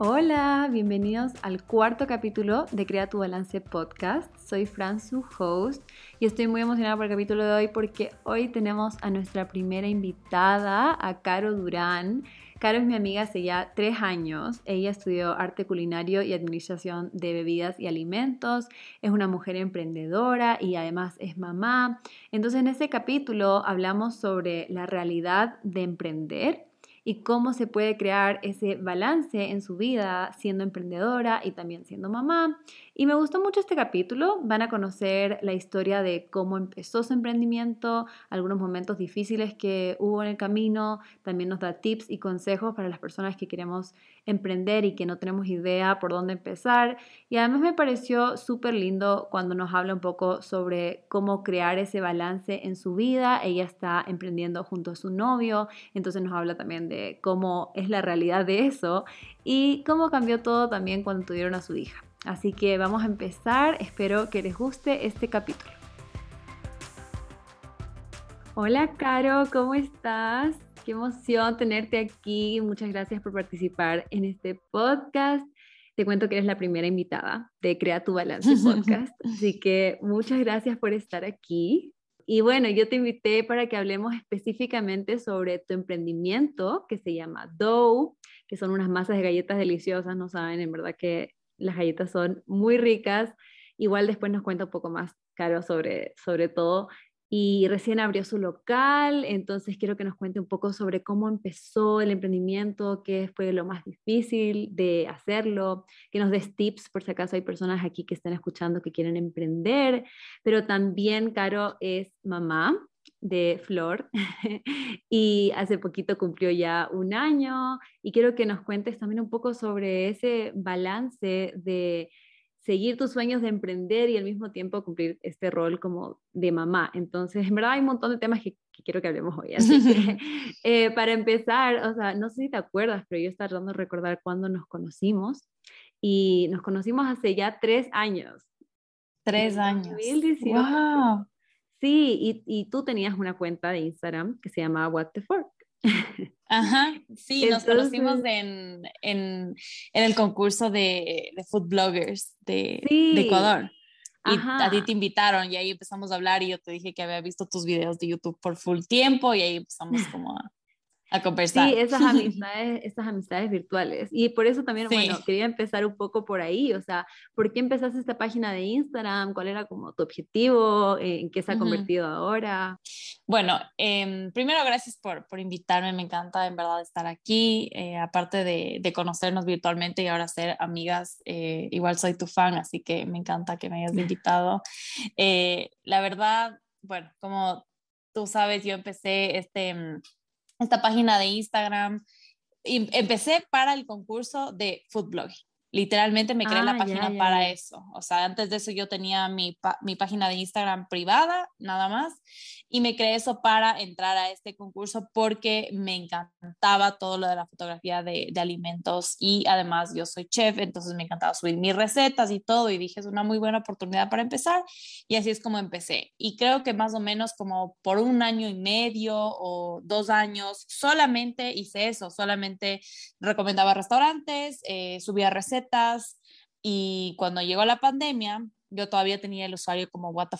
Hola, bienvenidos al cuarto capítulo de Crea tu Balance Podcast. Soy Fran, su host, y estoy muy emocionada por el capítulo de hoy porque hoy tenemos a nuestra primera invitada, a Caro Durán. Caro es mi amiga hace ya tres años. Ella estudió arte culinario y administración de bebidas y alimentos. Es una mujer emprendedora y además es mamá. Entonces en este capítulo hablamos sobre la realidad de emprender y cómo se puede crear ese balance en su vida siendo emprendedora y también siendo mamá. Y me gustó mucho este capítulo. Van a conocer la historia de cómo empezó su emprendimiento, algunos momentos difíciles que hubo en el camino. También nos da tips y consejos para las personas que queremos emprender y que no tenemos idea por dónde empezar. Y además me pareció súper lindo cuando nos habla un poco sobre cómo crear ese balance en su vida. Ella está emprendiendo junto a su novio, entonces nos habla también de cómo es la realidad de eso y cómo cambió todo también cuando tuvieron a su hija. Así que vamos a empezar, espero que les guste este capítulo. Hola Caro, ¿cómo estás? Qué emoción tenerte aquí. Muchas gracias por participar en este podcast. Te cuento que eres la primera invitada de Crea tu Balance Podcast. Así que muchas gracias por estar aquí. Y bueno, yo te invité para que hablemos específicamente sobre tu emprendimiento que se llama Dough, que son unas masas de galletas deliciosas, no saben, en verdad que las galletas son muy ricas. Igual después nos cuenta un poco más, Caro, sobre, sobre todo y recién abrió su local, entonces quiero que nos cuente un poco sobre cómo empezó el emprendimiento, qué fue lo más difícil de hacerlo, que nos des tips por si acaso hay personas aquí que estén escuchando que quieren emprender, pero también Caro es mamá de Flor y hace poquito cumplió ya un año y quiero que nos cuentes también un poco sobre ese balance de seguir tus sueños de emprender y al mismo tiempo cumplir este rol como de mamá. Entonces, en verdad hay un montón de temas que, quiero que hablemos hoy. Así que, eh, para empezar, o sea, no sé si te acuerdas, pero yo estaba tratando de recordar cuándo nos conocimos y nos conocimos hace ya tres años. Tres años. 2018. Wow. Sí, y, y, tú tenías una cuenta de Instagram que se llama What the Fork. Ajá, sí, nos conocimos en, en, en, el concurso de, de food bloggers de, de Ecuador. Y a ti te invitaron y ahí empezamos a hablar y yo te dije que había visto tus videos de YouTube por full tiempo y ahí empezamos como a, a conversar. Sí, esas amistades, esas amistades virtuales. Y por eso también, bueno, quería empezar un poco por ahí, o sea, ¿por qué empezaste esta página de Instagram? ¿Cuál era como tu objetivo? ¿En qué se ha convertido ahora? Bueno, eh, primero gracias por, por, invitarme, me encanta en verdad estar aquí, eh, aparte de, de, conocernos virtualmente y ahora ser amigas, eh, igual soy tu fan, así que me encanta que me hayas invitado. Eh, la verdad, bueno, como tú sabes, yo empecé este mm, esta página de Instagram. Y empecé para el concurso de food blogging. Literalmente me creé la ah, página para eso. O sea, antes de eso yo tenía mi, mi, página de Instagram privada, nada más, y me creé eso para entrar a este concurso porque me encantaba todo lo de la fotografía de, de alimentos y además yo soy chef, entonces me encantaba subir mis recetas y todo y dije es una muy buena oportunidad para empezar y así es como empecé. Y creo que más o menos como por un año y medio o dos años solamente hice eso, solamente recomendaba restaurantes, eh, subía recetas y cuando llegó la pandemia, yo todavía tenía el usuario como what the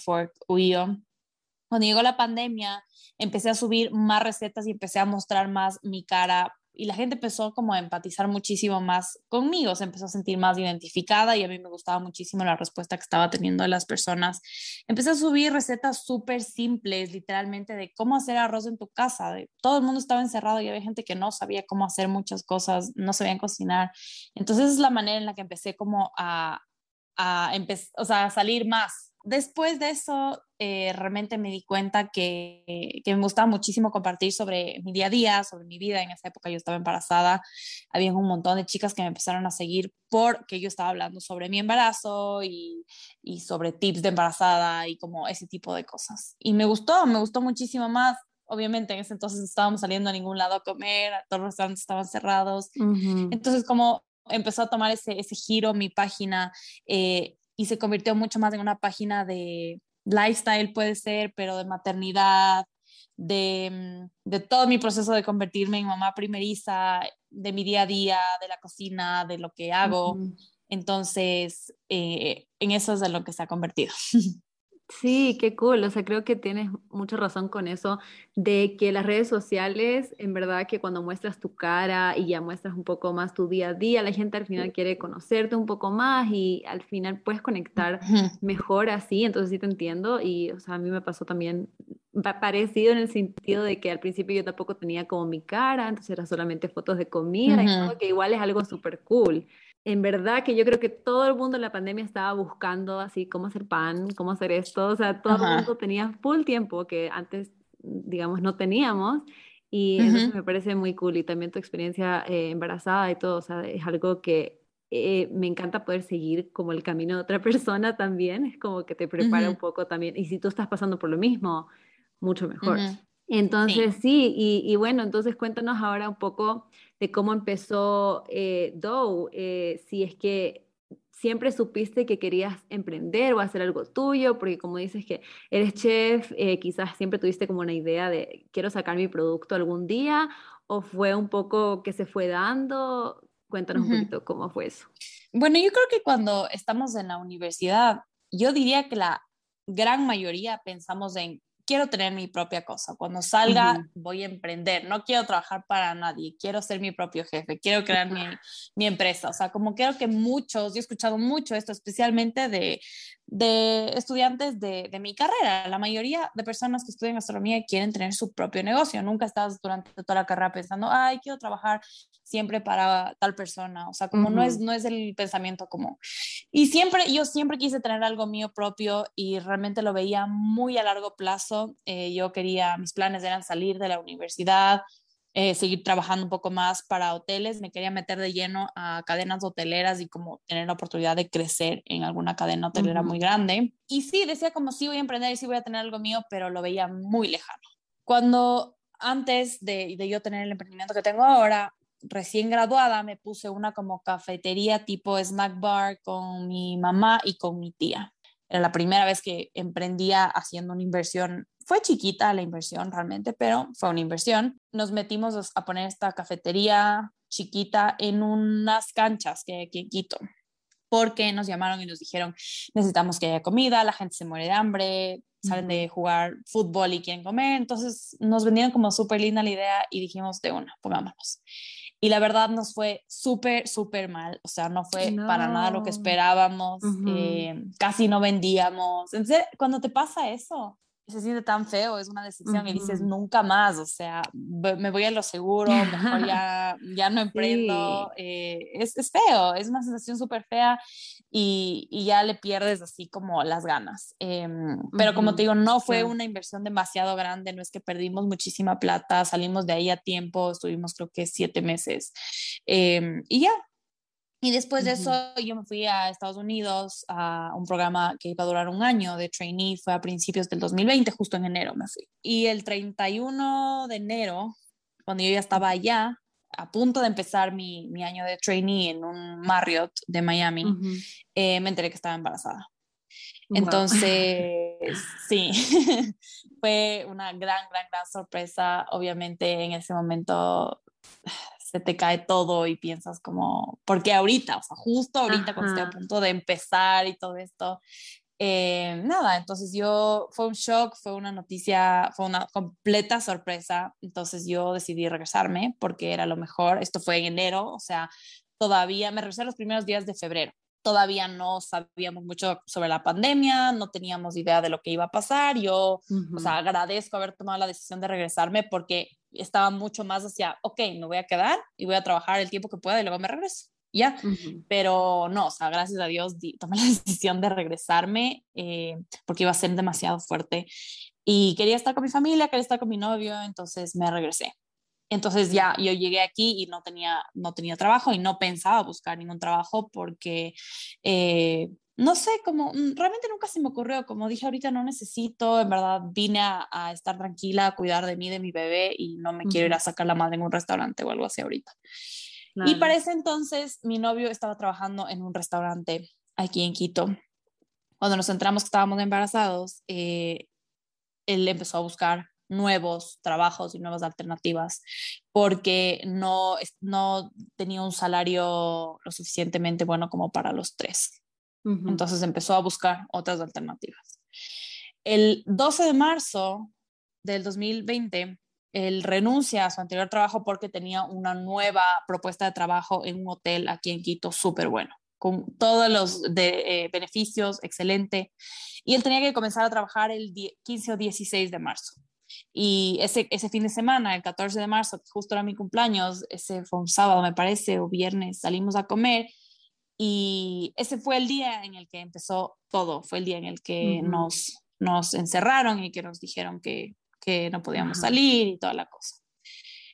Cuando llegó la pandemia, empecé a subir más recetas y empecé a mostrar más mi cara y la gente empezó como a empatizar muchísimo más conmigo, se empezó a sentir más identificada y a mí me gustaba muchísimo la respuesta que estaba teniendo de las personas. Empecé a subir recetas súper simples, literalmente, de cómo hacer arroz en tu casa. De, todo el mundo estaba encerrado y había gente que no sabía cómo hacer muchas cosas, no sabían cocinar. Entonces es la manera en la que empecé como a, a, o sea, a salir más después de eso, eh, realmente me di cuenta que, que, me gustaba muchísimo compartir sobre mi día a día, sobre mi vida. En esa época yo estaba embarazada. Había un montón de chicas que me empezaron a seguir porque yo estaba hablando sobre mi embarazo y, y sobre tips de embarazada y como ese tipo de cosas. Y me gustó, me gustó muchísimo más obviamente en ese entonces estábamos saliendo a ningún lado a comer, todos los restaurantes estaban cerrados. Entonces, como empezó a tomar ese, ese giro mi página, eh, y se convirtió mucho más en una página de lifestyle, puede ser, pero de maternidad, de, mm, de, todo mi proceso de convertirme en mamá primeriza, de mi día a día, de la cocina, de lo que hago. Entonces, eh, en eso es de lo que se ha convertido. Sí, qué cool. O sea, creo que tienes mucha razón con eso, de que las redes sociales, en verdad que cuando muestras tu cara y ya muestras un poco más tu día a día, la gente al final quiere conocerte un poco más y al final puedes conectar mejor así. Entonces sí te entiendo y, o sea, a mí me pasó también parecido en el sentido de que al principio yo tampoco tenía como mi cara, entonces era solamente fotos de comida y todo, que igual es algo súper cool en verdad que yo creo que todo el mundo en la pandemia estaba buscando así cómo hacer pan, cómo hacer esto, o sea, todo el mundo tenía full tiempo que antes, digamos, no teníamos. Y eso me parece muy cool. Y también tu experiencia eh, embarazada y todo, o sea, es algo que eh, me encanta poder seguir como el camino de otra persona también. Es como que te prepara un poco también. Y si tú estás pasando por lo mismo, mucho mejor. Entonces, sí, y, y, bueno, entonces cuéntanos ahora un poco de cómo empezó eh, Dow, eh, si es que siempre supiste que querías emprender o hacer algo tuyo, porque como dices que eres chef, eh, quizás siempre tuviste como una idea de quiero sacar mi producto algún día, o fue un poco que se fue dando. Cuéntanos un poquito cómo fue eso. Bueno, yo creo que cuando estamos en la universidad, yo diría que la gran mayoría pensamos en quiero tener mi propia cosa. Cuando salga, voy a emprender. No quiero trabajar para nadie. Quiero ser mi propio jefe. Quiero crear mi, mi, empresa. O sea, como creo que muchos, yo he escuchado mucho esto, especialmente de, de estudiantes de, de, mi carrera. La mayoría de personas que estudian gastronomía quieren tener su propio negocio. Nunca estás durante toda la carrera pensando, ay, quiero trabajar siempre para tal persona. O sea, como no, es, no es el pensamiento común. Y siempre, yo siempre quise tener algo mío propio y realmente lo veía muy a largo plazo. Eh, yo quería, mis planes eran salir de la universidad, eh, seguir trabajando un poco más para hoteles, me quería meter de lleno a cadenas hoteleras y como tener la oportunidad de crecer en alguna cadena hotelera muy grande. Y sí, decía como sí voy a emprender y sí voy a tener algo mío, pero lo veía muy lejano. Cuando antes de, de yo tener el emprendimiento que tengo ahora, recién graduada, me puse una como cafetería tipo snack bar con mi mamá y con mi tía. Era la primera vez que emprendía haciendo una inversión fue chiquita la inversión realmente, pero fue una inversión. Nos metimos a poner esta cafetería chiquita en unas canchas que hay aquí en Quito, porque nos llamaron y nos dijeron, necesitamos que haya comida, la gente se muere de hambre, salen de jugar fútbol y quieren comer, entonces nos vendieron como súper linda la idea y dijimos, de una, pongámonos. Y la verdad nos fue súper, súper mal, o sea, no fue para nada lo que esperábamos, eh, casi no vendíamos. Entonces, cuando te pasa eso, se siente tan feo, es una decisión y dices nunca más, o sea, me voy a lo seguro, mejor ya, ya no emprendo, eh, es, es, feo, es una sensación súper fea y, y, ya le pierdes así como las ganas. Em, pero como te digo, no fue una inversión demasiado grande, no es que perdimos muchísima plata, salimos de ahí a tiempo, estuvimos creo que siete meses em, y ya, y después de eso yo me fui a Estados Unidos a un programa que iba a durar un año de trainee, fue a principios del 2020, justo en enero me fui. Y el 31 de enero, cuando yo ya estaba allá, a punto de empezar mi, mi año de trainee en un Marriott de Miami, eh, me enteré que estaba embarazada. Entonces, sí, fue una gran, gran, gran sorpresa. Obviamente en ese momento se te cae todo y piensas como, porque ahorita, o sea, justo ahorita cuando estoy a punto de empezar y todo esto, eh, nada, entonces yo, fue un shock, fue una noticia, fue una completa sorpresa, entonces yo decidí regresarme porque era lo mejor, esto fue en enero, o sea, todavía me regresé los primeros días de febrero, todavía no sabíamos mucho sobre la pandemia, no teníamos idea de lo que iba a pasar. Yo, o sea, agradezco haber tomado la decisión de regresarme porque estaba mucho más hacia, ok, me voy a quedar y voy a trabajar el tiempo que pueda y luego me regreso. Ya, pero no, o sea, gracias a Dios tomé la decisión de regresarme eh, porque iba a ser demasiado fuerte y quería estar con mi familia, quería estar con mi novio, entonces me regresé. Entonces ya yo llegué aquí y no tenía, no tenía trabajo y no pensaba buscar ningún trabajo porque, eh, no sé, como mm, realmente nunca se me ocurrió, como dije ahorita no necesito, en verdad vine a, estar tranquila, a cuidar de mí, de mi bebé y no me quiero ir a sacar la madre en un restaurante o algo así ahorita. Y para ese entonces mi novio estaba trabajando en un restaurante aquí en Quito. Cuando nos entramos que estábamos embarazados, eh, él empezó a buscar nuevos trabajos y nuevas alternativas porque no, no tenía un salario lo suficientemente bueno como para los tres. Entonces empezó a buscar otras alternativas. El 12 de marzo del 2020, él renuncia a su anterior trabajo porque tenía una nueva propuesta de trabajo en un hotel aquí en Quito súper bueno, con todos los de, eh, beneficios, excelente. Y él tenía que comenzar a trabajar el 15 o 16 de marzo. Y ese, ese fin de semana, el 14 de marzo, justo era mi cumpleaños, ese fue un sábado, me parece, o viernes, salimos a comer. Y ese fue el día en el que empezó todo, fue el día en el que nos, nos encerraron y que nos dijeron que, que no podíamos salir y toda la cosa.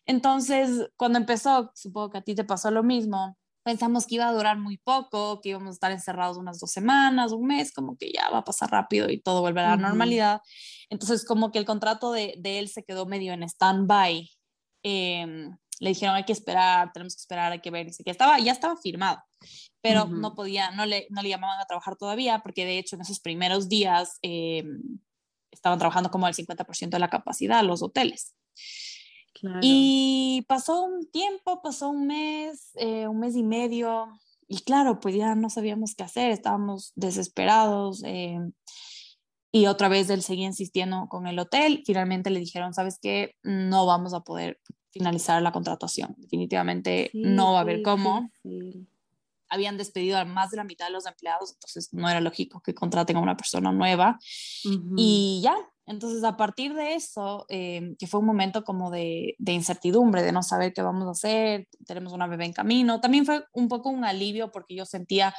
Entonces, cuando empezó, supongo que a ti te pasó lo mismo, pensamos que iba a durar muy poco, que íbamos a estar encerrados unas dos semanas, un mes, como que ya va a pasar rápido y todo vuelve a la normalidad. Entonces, como que el contrato de, de él se quedó medio en stand-by. Em, le dijeron hay que esperar, tenemos que esperar, hay que ver, que estaba, ya estaba firmado, pero no podía, no le, no le llamaban a trabajar todavía, porque de hecho en esos primeros días em, estaban trabajando como al 50% de la capacidad los hoteles. Y pasó un tiempo, pasó un mes, eh, un mes y medio, y claro, pues ya no sabíamos qué hacer, estábamos desesperados. Eh, y otra vez él seguía insistiendo con el hotel. Finalmente le dijeron, ¿sabes qué? No vamos a poder finalizar la contratación. Definitivamente no va a haber cómo. Habían despedido a más de la mitad de los empleados, entonces no era lógico que contraten a una persona nueva. Y ya, entonces, a partir de eso, eh, que fue un momento como de, incertidumbre, de no saber qué vamos a hacer, tenemos una bebé en camino, también fue un poco un alivio porque yo sentía,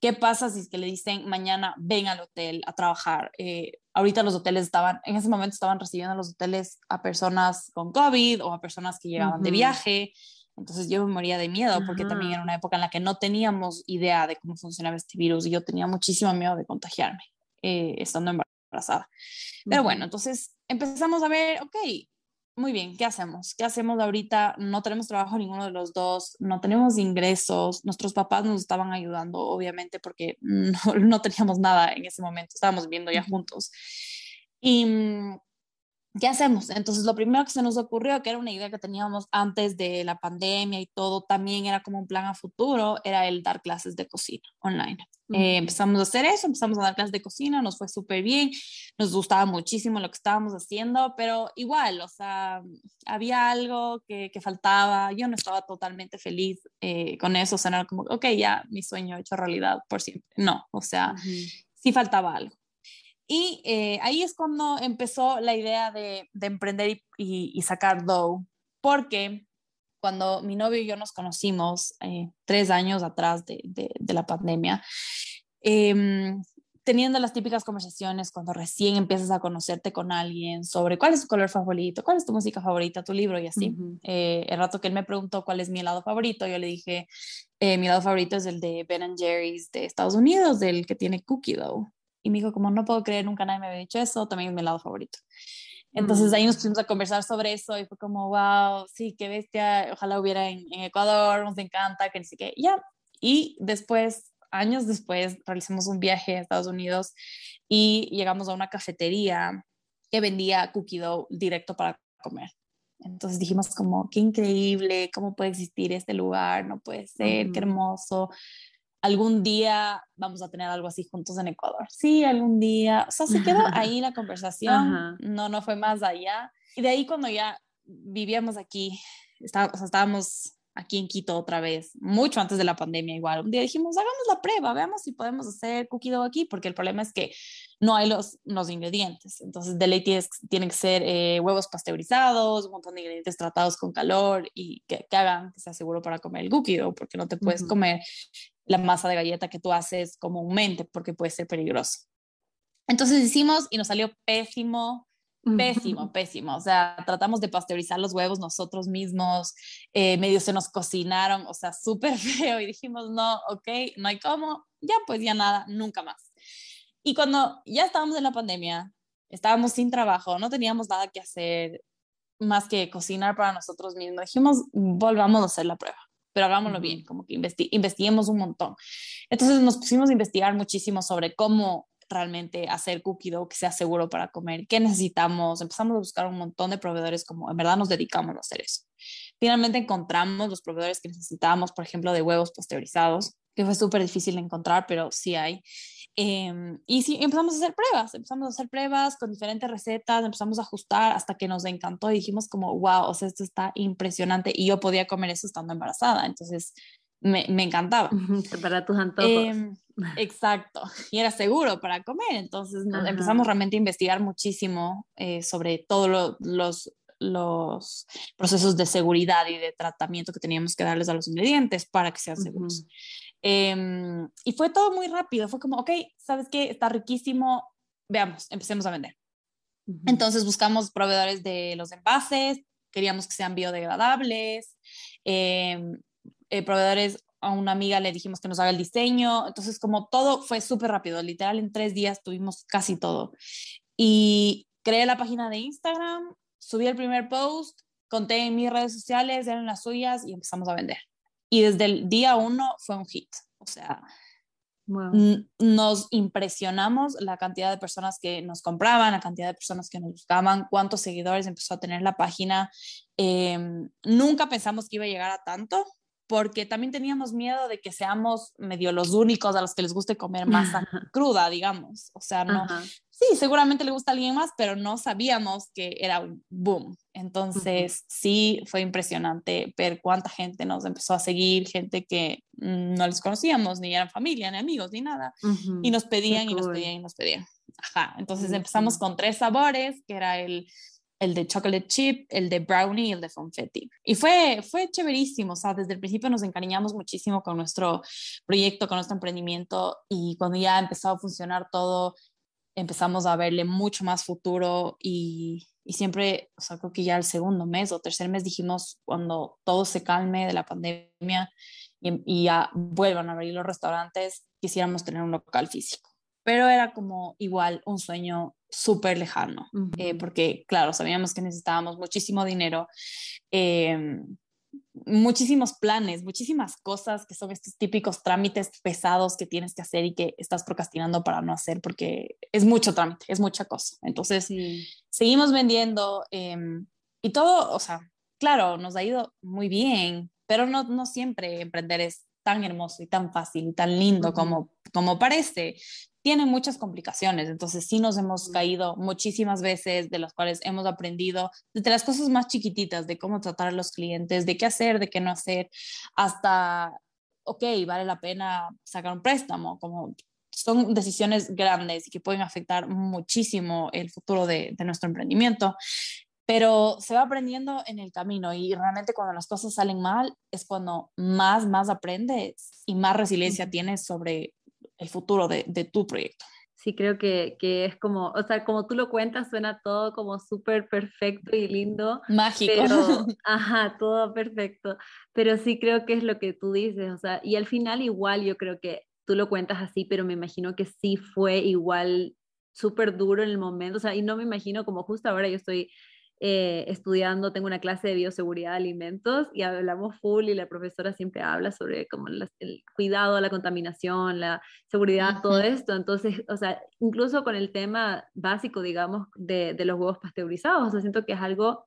¿qué pasa si es que le dicen mañana ven al hotel a trabajar? Eh, ahorita los hoteles estaban, en ese momento estaban recibiendo los hoteles a personas con COVID o a personas que llegaban de viaje. Entonces yo me moría de miedo porque también era una época en la que no teníamos idea de cómo funcionaba este virus y yo tenía muchísimo miedo de contagiarme eh, estando embarazada pero bueno, entonces empezamos a ver, ok, muy bien, ¿qué hacemos? ¿Qué hacemos ahorita? No tenemos trabajo ninguno de los dos, no tenemos ingresos, nuestros papás nos estaban ayudando, obviamente, porque no, no teníamos nada en ese momento, estábamos viviendo ya juntos. Y mm, ¿qué hacemos? Entonces, lo primero que se nos ocurrió, que era una idea que teníamos antes de la pandemia y todo, también era como un plan a futuro, era el dar clases de cocina online. Eh, empezamos a hacer eso, empezamos a dar clases de cocina, nos fue súper bien, nos gustaba muchísimo lo que estábamos haciendo, pero igual, o sea, había algo que, que faltaba, yo no estaba totalmente feliz eh, con eso, o sea, era como, ok, ya mi sueño hecho realidad por siempre. No, o sea, sí faltaba algo. Y eh, ahí es cuando empezó la idea de, de emprender y, y, sacar Dough, porque cuando mi novio y yo nos conocimos eh, tres años atrás de, de, la pandemia, em, teniendo las típicas conversaciones cuando recién empiezas a conocerte con alguien sobre cuál es tu color favorito, cuál es tu música favorita, tu libro y así. Eh, el rato que él me preguntó cuál es mi helado favorito, yo le dije, mi helado favorito es el de Ben Jerry's de Estados Unidos, del que tiene cookie dough. Y me dijo, como no puedo creer, nunca nadie me había dicho eso, también es mi lado favorito. Entonces ahí nos pusimos a conversar sobre eso y fue como, wow, sí, qué bestia, ojalá hubiera en, Ecuador, nos encanta, que ni siquiera, ya. Y después, años después, realizamos un viaje a Estados Unidos y llegamos a una cafetería que vendía cookie dough directo para comer. Entonces dijimos como, qué increíble, cómo puede existir este lugar, no puede ser, qué hermoso algún día vamos a tener algo así juntos en Ecuador. Sí, algún día. O sea, se quedó ahí la conversación, no, no fue más allá. Y de ahí cuando ya vivíamos aquí, está, o sea, estábamos aquí en Quito otra vez, mucho antes de la pandemia igual. Un día dijimos, hagamos la prueba, veamos si podemos hacer cookie dough aquí, porque el problema es que no hay los, los ingredientes. Entonces, de ley tiene que ser eh, huevos pasteurizados, un montón de ingredientes tratados con calor y que, que, hagan que sea seguro para comer el cookie dough, porque no te puedes comer la masa de galleta que tú haces comúnmente, porque puede ser peligroso. Entonces hicimos y nos salió pésimo, Pésimo, pésimo. O sea, tratamos de pasteurizar los huevos nosotros mismos, eh, medio se nos cocinaron, o sea, súper feo y dijimos, no, ok, no hay cómo, ya pues ya nada, nunca más. Y cuando ya estábamos en la pandemia, estábamos sin trabajo, no teníamos nada que hacer más que cocinar para nosotros mismos, dijimos, volvamos a hacer la prueba pero hagámoslo bien, como que investiguemos un montón. Entonces nos pusimos a investigar muchísimo sobre cómo realmente hacer cookie dough que sea seguro para comer, qué necesitamos. Empezamos a buscar un montón de proveedores como en verdad nos dedicamos a hacer eso. Finalmente encontramos los proveedores que necesitábamos, por ejemplo, de huevos pasteurizados, que fue súper difícil de encontrar, pero sí hay. Em, y sí, empezamos a hacer pruebas, empezamos a hacer pruebas con diferentes recetas, empezamos a ajustar hasta que nos encantó y dijimos como, wow, o sea, esto está impresionante y yo podía comer eso estando embarazada, entonces me, me encantaba. Para tus antojos. Eh, exacto, y era seguro para comer, entonces empezamos realmente a investigar muchísimo eh, sobre todos los, los procesos de seguridad y de tratamiento que teníamos que darles a los ingredientes para que sean seguros. Em, y fue todo muy rápido, fue como, ok, ¿sabes qué? Está riquísimo, veamos, empecemos a vender. Entonces buscamos proveedores de los envases, queríamos que sean biodegradables, em, eh, proveedores, a una amiga le dijimos que nos haga el diseño, entonces como todo fue súper rápido, literal en tres días tuvimos casi todo. Y creé la página de Instagram, subí el primer post, conté en mis redes sociales, eran las suyas y empezamos a vender. Y desde el día uno fue un hit. O sea, nos impresionamos la cantidad de personas que nos compraban, la cantidad de personas que nos buscaban, cuántos seguidores empezó a tener la página. Em, nunca pensamos que iba a llegar a tanto, porque también teníamos miedo de que seamos medio los únicos a los que les guste comer masa cruda, digamos. O sea, no. Sí, seguramente le gusta a alguien más, pero no sabíamos que era un boom. Entonces, sí, fue impresionante ver cuánta gente nos empezó a seguir, gente que mm, no les conocíamos, ni eran familia, ni amigos, ni nada. Y nos pedían y nos pedían y nos pedían. Ajá, entonces empezamos con tres sabores, que era el el de chocolate chip, el de brownie y el de confetti. Y fue, fue chéverísimo, o sea, desde el principio nos encariñamos muchísimo con nuestro proyecto, con nuestro emprendimiento y cuando ya empezó a funcionar todo, empezamos a verle mucho más futuro y, y siempre, o sea, creo que ya el segundo mes o tercer mes dijimos, cuando todo se calme de la pandemia y, y ya vuelvan a abrir los restaurantes, quisiéramos tener un local físico. Pero era como igual un sueño súper lejano, eh, porque claro, sabíamos que necesitábamos muchísimo dinero, eh, muchísimos planes, muchísimas cosas que son estos típicos trámites pesados que tienes que hacer y que estás procrastinando para no hacer, porque es mucho trámite, es mucha cosa. Entonces, seguimos vendiendo em, y todo, o sea, claro, nos ha ido muy bien, pero no, no siempre emprender es tan hermoso y tan fácil y tan lindo como, como parece tiene muchas complicaciones, entonces sí nos hemos caído muchísimas veces, de las cuales hemos aprendido, desde las cosas más chiquititas, de cómo tratar a los clientes, de qué hacer, de qué no hacer, hasta, ok, vale la pena sacar un préstamo, como son decisiones grandes y que pueden afectar muchísimo el futuro de, de nuestro emprendimiento pero se va aprendiendo en el camino y realmente cuando las cosas salen mal es cuando más, más aprendes y más resiliencia tienes sobre el futuro de, de tu proyecto. Sí, creo que, que, es como, o sea, como tú lo cuentas, suena todo como súper perfecto y lindo. Mágico. Pero, ajá, todo perfecto. Pero sí creo que es lo que tú dices, o sea, y al final igual yo creo que tú lo cuentas así, pero me imagino que sí fue igual súper duro en el momento, o sea, y no me imagino como justo ahora yo estoy eh, estudiando, tengo una clase de bioseguridad de alimentos y hablamos full y la profesora siempre habla sobre como el cuidado, la contaminación, la seguridad, todo esto. Entonces, o sea, incluso con el tema básico, digamos, de, de, los huevos pasteurizados, o sea, siento que es algo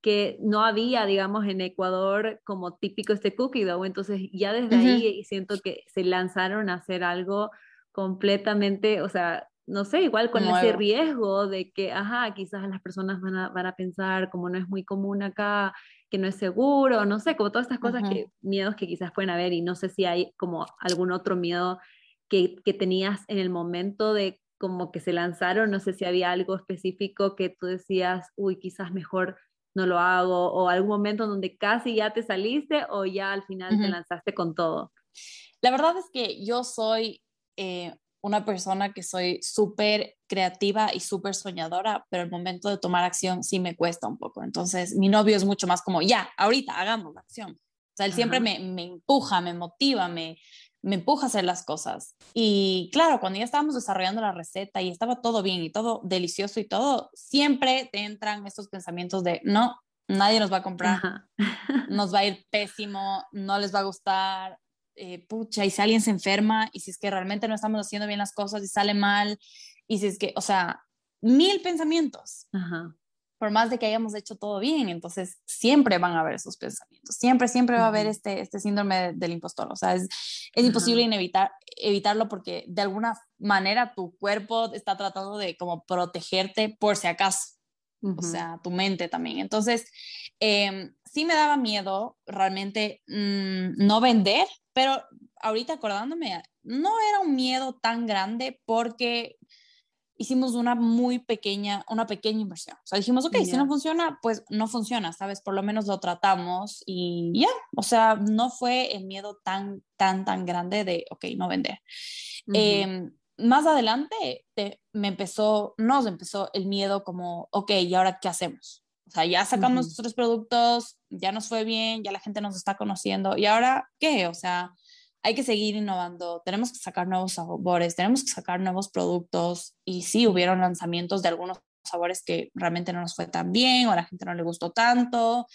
que no había, digamos, en Ecuador como típico este cookie dough. Entonces, ya desde ahí siento que se lanzaron a hacer algo completamente, o sea, no sé, igual con ese riesgo de que, ajá, quizás las personas van a, van a pensar como no es muy común acá, que no es seguro, no sé, como todas estas cosas que, miedos que quizás pueden haber y no sé si hay como algún otro miedo que, que tenías en el momento de como que se lanzaron, no sé si había algo específico que tú decías, uy, quizás mejor no lo hago, o algún momento donde casi ya te saliste o ya al final te lanzaste con todo. La verdad es que yo soy eh, una persona que soy súper creativa y súper soñadora, pero el momento de tomar acción sí me cuesta un poco. Entonces, mi novio es mucho más como, ya, ahorita hagamos la acción. O sea, él siempre me, me, empuja, me motiva, me, me empuja a hacer las cosas. Y claro, cuando ya estábamos desarrollando la receta y estaba todo bien y todo delicioso y todo, siempre te entran estos pensamientos de, no, nadie nos va a comprar, nos va a ir pésimo, no les va a gustar, eh, pucha, y si alguien se enferma, y si es que realmente no estamos haciendo bien las cosas y sale mal, y si es que, o sea, mil pensamientos. Por más de que hayamos hecho todo bien, entonces siempre van a haber esos pensamientos, siempre, siempre va a haber este, este síndrome del impostor, o sea, es, es imposible inevitar, evitarlo porque de alguna manera tu cuerpo está tratando de como protegerte por si acaso, o sea, tu mente también. Entonces, eh, sí me daba miedo realmente mm, no vender, pero ahorita acordándome, no era un miedo tan grande porque hicimos una muy pequeña, una pequeña inversión. O sea, dijimos, ok, si no funciona, pues no funciona, ¿sabes? Por lo menos lo tratamos y ya, o sea, no fue el miedo tan, tan, tan grande de, ok, no vender. Em, más adelante me empezó, nos empezó el miedo como, ok, ¿y ahora qué hacemos? O sea, ya sacamos nuestros productos, ya nos fue bien, ya la gente nos está conociendo. ¿Y ahora qué? O sea, hay que seguir innovando, tenemos que sacar nuevos sabores, tenemos que sacar nuevos productos. Y sí, hubieron lanzamientos de algunos sabores que realmente no nos fue tan bien o a la gente no le gustó tanto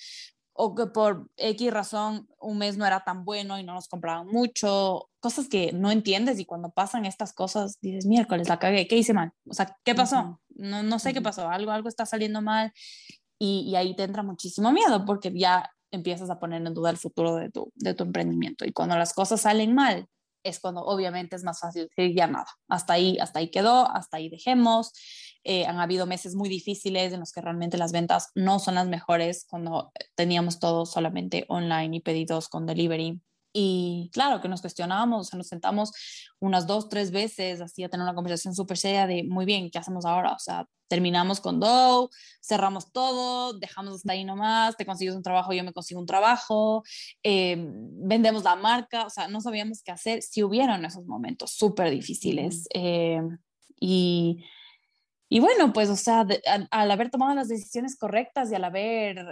o que por X razón un mes no era tan bueno y no nos compraban mucho, cosas que no entiendes y cuando pasan estas cosas dices, miércoles, la cagué, ¿qué hice mal? O sea, ¿qué pasó? no, no sé qué pasó, algo, algo está saliendo mal y, ahí te entra muchísimo miedo porque ya empiezas a poner en duda el futuro de tu, de tu emprendimiento. Y cuando las cosas salen mal, es cuando obviamente es más fácil decir ya nada, hasta ahí, hasta ahí quedó, hasta ahí dejemos. Eh, han habido meses muy difíciles en los que realmente las ventas no son las mejores cuando teníamos todo solamente online y pedidos con delivery. Y claro que nos cuestionábamos, o sea, nos sentamos unas dos, tres veces así a tener una conversación súper seria de, muy bien, ¿qué hacemos ahora? O sea, terminamos con Dow, cerramos todo, dejamos hasta ahí nomás, te consigues un trabajo, yo me consigo un trabajo, eh, vendemos la marca, o sea, no sabíamos qué hacer si hubieron esos momentos súper difíciles. Eh, y, y bueno, pues, o sea, al haber tomado las decisiones correctas y al haber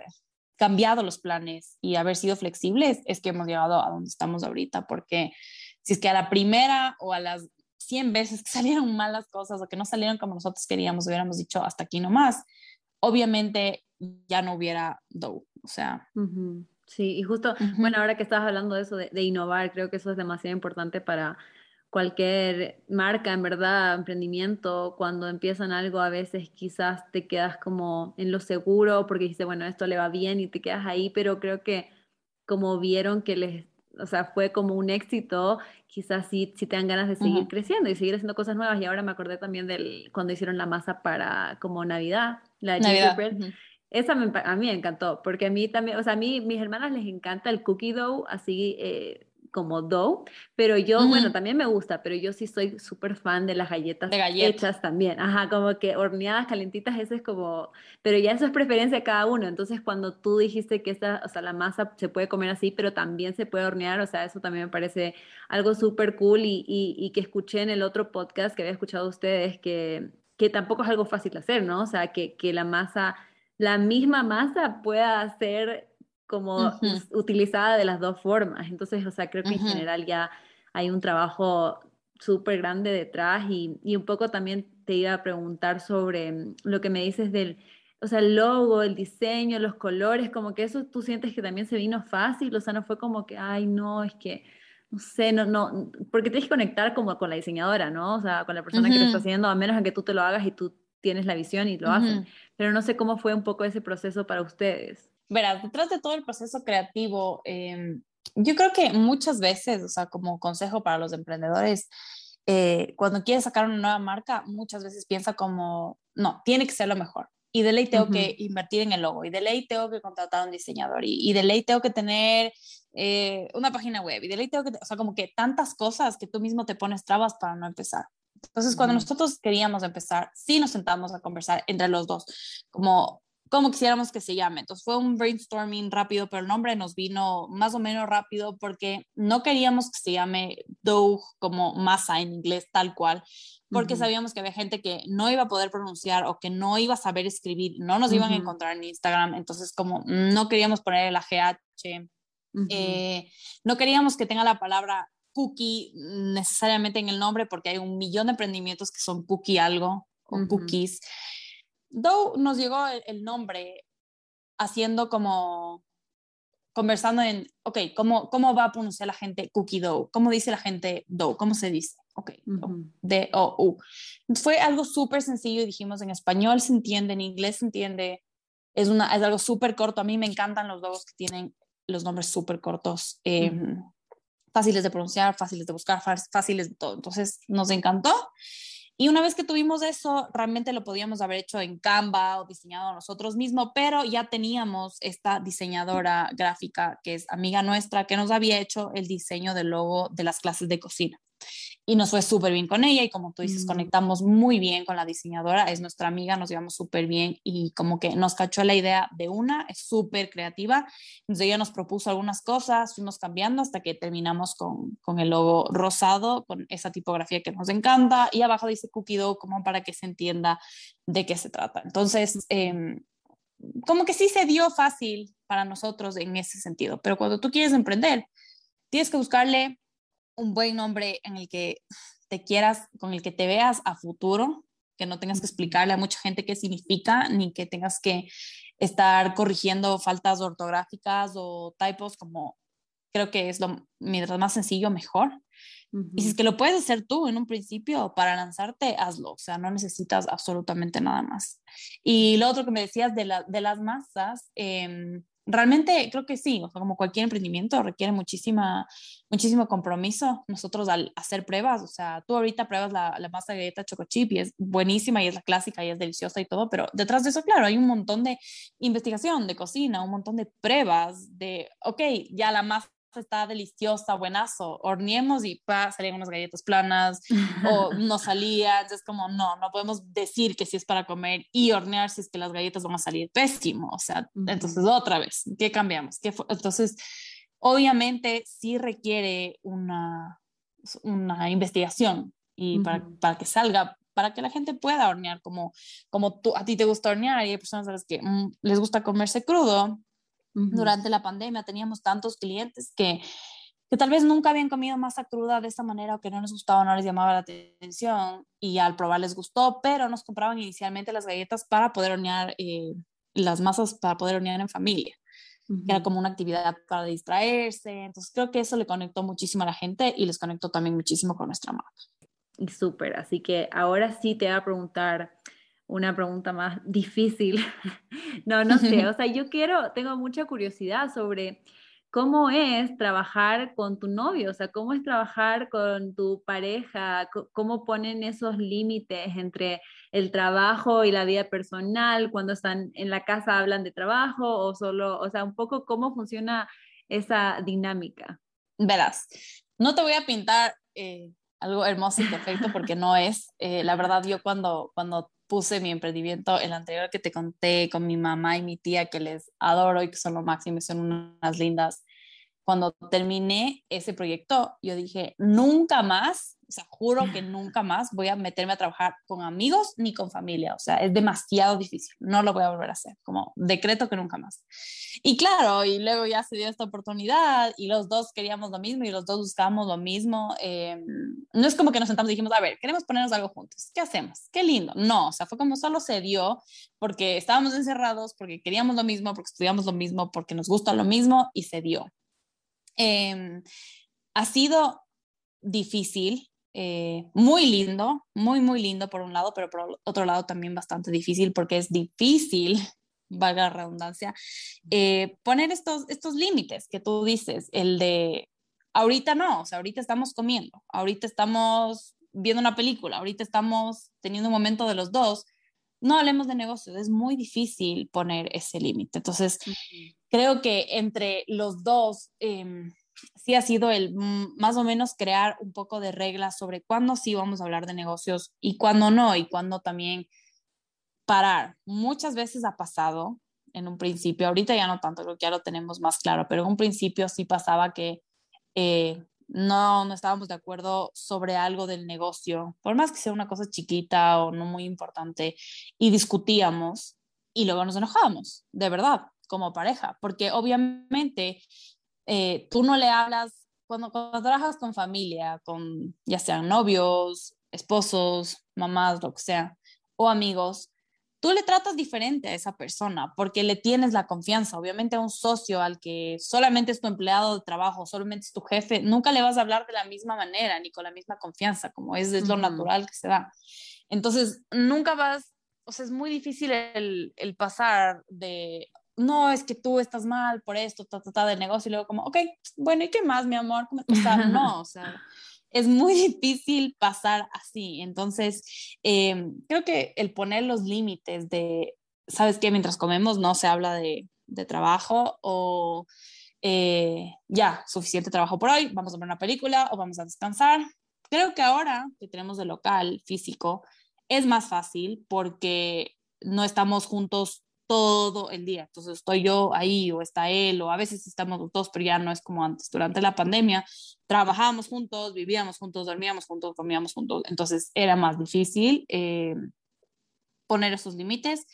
cambiado los planes y haber sido flexibles, es que hemos llegado a donde estamos ahorita, porque si es que a la primera o a las 100 veces que salieron malas cosas o que no salieron como nosotros queríamos, hubiéramos dicho hasta aquí nomás, obviamente ya no hubiera Dow, o sea. Sí, y justo, bueno, ahora que estabas hablando de eso, de, innovar, creo que eso es demasiado importante para cualquier marca, en verdad, emprendimiento, cuando empiezan algo, a veces quizás te quedas como en lo seguro porque dices, bueno, esto le va bien y te quedas ahí, pero creo que como vieron que les, o sea, fue como un éxito, quizás sí, sí te dan ganas de seguir creciendo y seguir haciendo cosas nuevas. Y ahora me acordé también del cuando hicieron la masa para como Navidad, la Navidad. Esa a mí me encantó, porque a mí también, o sea, a mí, mis hermanas les encanta el cookie dough, así eh, como dough, pero yo, bueno, también me gusta, pero yo sí soy súper fan de las galletas hechas también, ajá, como que horneadas, calentitas, eso es como, pero ya eso es preferencia de cada uno, entonces cuando tú dijiste que esta, o sea, la masa se puede comer así, pero también se puede hornear, o sea, eso también me parece algo súper cool y, y, que escuché en el otro podcast que había escuchado ustedes, que, que tampoco es algo fácil de hacer, ¿no? O sea, que, que la masa, la misma masa pueda ser como utilizada de las dos formas. Entonces, o sea, creo que en general ya hay un trabajo súper grande detrás y, y, un poco también te iba a preguntar sobre mm, lo que me dices del, o sea, el logo, el diseño, los colores, como que eso tú sientes que también se vino fácil, o sea, no fue como que, ay, no, es que, no sé, no, no, porque tienes que conectar como con la diseñadora, ¿no? O sea, con la persona que lo está haciendo, a menos que tú te lo hagas y tú tienes la visión y lo hacen. Pero no sé cómo fue un poco ese proceso para ustedes verás, detrás de todo el proceso creativo, em, yo creo que muchas veces, o sea, como consejo para los emprendedores, eh, cuando quieres sacar una nueva marca, muchas veces piensa como, no, tiene que ser lo mejor. Y de ley tengo que invertir en el logo, y de ley tengo que contratar a un diseñador, y, y de ley tengo que tener eh, una página web, y de ley tengo que, o sea, como que tantas cosas que tú mismo te pones trabas para no empezar. Entonces, cuando nosotros queríamos empezar, sí nos sentamos a conversar entre los dos, como como quisiéramos que se llame. Entonces fue un brainstorming rápido, pero el nombre nos vino más o menos rápido porque no queríamos que se llame Dough como masa en inglés tal cual, porque sabíamos que había gente que no iba a poder pronunciar o que no iba a saber escribir, no nos iban a encontrar en Instagram, entonces como no queríamos poner el AGH, eh, no queríamos que tenga la palabra cookie necesariamente en el nombre porque hay un millón de emprendimientos que son cookie algo o cookies. Dow nos llegó el, nombre haciendo como conversando en, ok, ¿cómo, ¿cómo va a pronunciar la gente cookie dough? ¿Cómo dice la gente dough? ¿Cómo se dice? Ok, D-O-U. Fue algo súper sencillo y dijimos en español se entiende, en inglés se entiende. Es, una, es algo súper corto. A mí me encantan los logos que tienen los nombres súper cortos, em, fáciles de pronunciar, fáciles de buscar, fáciles de todo. Entonces nos encantó. Y una vez que tuvimos eso, realmente lo podíamos haber hecho en Canva o diseñado nosotros mismos, pero ya teníamos esta diseñadora gráfica que es amiga nuestra, que nos había hecho el diseño del logo de las clases de cocina y nos fue súper bien con ella y como tú dices, mm. conectamos muy bien con la diseñadora, es nuestra amiga, nos llevamos súper bien y como que nos cachó la idea de una, es súper creativa, entonces ella nos propuso algunas cosas, fuimos cambiando hasta que terminamos con, con, el logo rosado, con esa tipografía que nos encanta y abajo dice Cookie Dough como para que se entienda de qué se trata. Entonces, eh, como que sí se dio fácil para nosotros en ese sentido, pero cuando tú quieres emprender, tienes que buscarle un buen nombre en el que te quieras, con el que te veas a futuro, que no tengas que explicarle a mucha gente qué significa, ni que tengas que estar corrigiendo faltas ortográficas o typos, como creo que es lo mientras más sencillo, mejor. Y si es que lo puedes hacer tú en un principio para lanzarte, hazlo. O sea, no necesitas absolutamente nada más. Y lo otro que me decías de, la, de las masas, eh, realmente creo que sí, o sea, como cualquier emprendimiento requiere muchísima, muchísimo compromiso. Nosotros al hacer pruebas, o sea, tú ahorita pruebas la, la masa de galleta choco chip y es buenísima y es la clásica y es deliciosa y todo, pero detrás de eso, claro, hay un montón de investigación, de cocina, un montón de pruebas de, ok, ya la masa está deliciosa, buenazo, horneemos y pa, salían unas galletas planas o no salía, entonces como no, no podemos decir que si es para comer y hornear si es que las galletas van a salir pésimo, o sea, entonces otra vez, ¿qué cambiamos? ¿Qué entonces, obviamente sí requiere una, una investigación y para, para que salga para que la gente pueda hornear como, como tú, a ti te gusta hornear y hay personas a las que mm, les gusta comerse crudo, durante la pandemia teníamos tantos clientes que, que tal vez nunca habían comido masa cruda de esta manera o que no les gustaba, no les llamaba la atención y al probar les gustó, pero nos compraban inicialmente las galletas para poder hornear eh, las masas, para poder hornear en familia. Era como una actividad para distraerse. Entonces creo que eso le conectó muchísimo a la gente y les conectó también muchísimo con nuestra marca. Súper, así que ahora sí te voy a preguntar, una pregunta más difícil. no, no sé, o sea, yo quiero, tengo mucha curiosidad sobre cómo es trabajar con tu novio, o sea, cómo es trabajar con tu pareja, cómo ponen esos límites entre el trabajo y la vida personal, cuando están en la casa hablan de trabajo o solo, o sea, un poco cómo funciona esa dinámica. Verás, no te voy a pintar eh, algo hermoso y perfecto porque no es. Eh, la verdad, yo cuando, cuando puse mi emprendimiento, el anterior que te conté con mi mamá y mi tía, que les adoro y que son lo máximo, son unas lindas. Cuando terminé ese proyecto, yo dije, nunca más o sea, juro que nunca más voy a meterme a trabajar con amigos ni con familia. O sea, es demasiado difícil. No lo voy a volver a hacer. Como decreto que nunca más. Y claro, y luego ya se dio esta oportunidad y los dos queríamos lo mismo y los dos buscábamos lo mismo. Em, no es como que nos sentamos y dijimos, a ver, queremos ponernos algo juntos. ¿Qué hacemos? Qué lindo. No, o sea, fue como solo se dio porque estábamos encerrados, porque queríamos lo mismo, porque estudiamos lo mismo, porque nos gusta lo mismo y se dio. Em, ha sido difícil, eh, muy lindo, muy, muy lindo por un lado, pero por otro lado también bastante difícil porque es difícil, valga la redundancia, eh, poner estos, estos límites que tú dices, el de ahorita no, o sea, ahorita estamos comiendo, ahorita estamos viendo una película, ahorita estamos teniendo un momento de los dos. No hablemos de negocios, es muy difícil poner ese límite. Entonces, creo que entre los dos, eh, sí ha sido el más o menos crear un poco de reglas sobre cuándo sí vamos a hablar de negocios y cuándo no, y cuándo también parar. Muchas veces ha pasado en un principio, ahorita ya no tanto, creo que ya lo tenemos más claro, pero en un principio sí pasaba que eh, no, no estábamos de acuerdo sobre algo del negocio, por más que sea una cosa chiquita o no muy importante, y discutíamos y luego nos enojábamos, de verdad, como pareja, porque obviamente eh, tú no le hablas, cuando, cuando trabajas con familia, con ya sean novios, esposos, mamás, lo que sea, o amigos, tú le tratas diferente a esa persona porque le tienes la confianza. Obviamente a un socio al que solamente es tu empleado de trabajo, solamente es tu jefe, nunca le vas a hablar de la misma manera ni con la misma confianza, como es, es lo natural que se da. Entonces, nunca vas, o sea, es muy difícil el, el pasar de, no, es que tú estás mal por esto, ta, ta, ta, del negocio, y luego como, ok, bueno, ¿y qué más, mi amor? ¿Cómo estás? No, o sea, es muy difícil pasar así. Entonces, em, creo que el poner los límites de, ¿sabes qué? Mientras comemos no se habla de, de trabajo o eh, ya, suficiente trabajo por hoy, vamos a ver una película o vamos a descansar. Creo que ahora que tenemos el local físico, es más fácil porque no estamos juntos todo el día. Entonces estoy yo ahí o está él o a veces estamos los dos, pero ya no es como antes. Durante la pandemia trabajábamos juntos, vivíamos juntos, dormíamos juntos, comíamos juntos. Entonces era más difícil eh, poner esos límites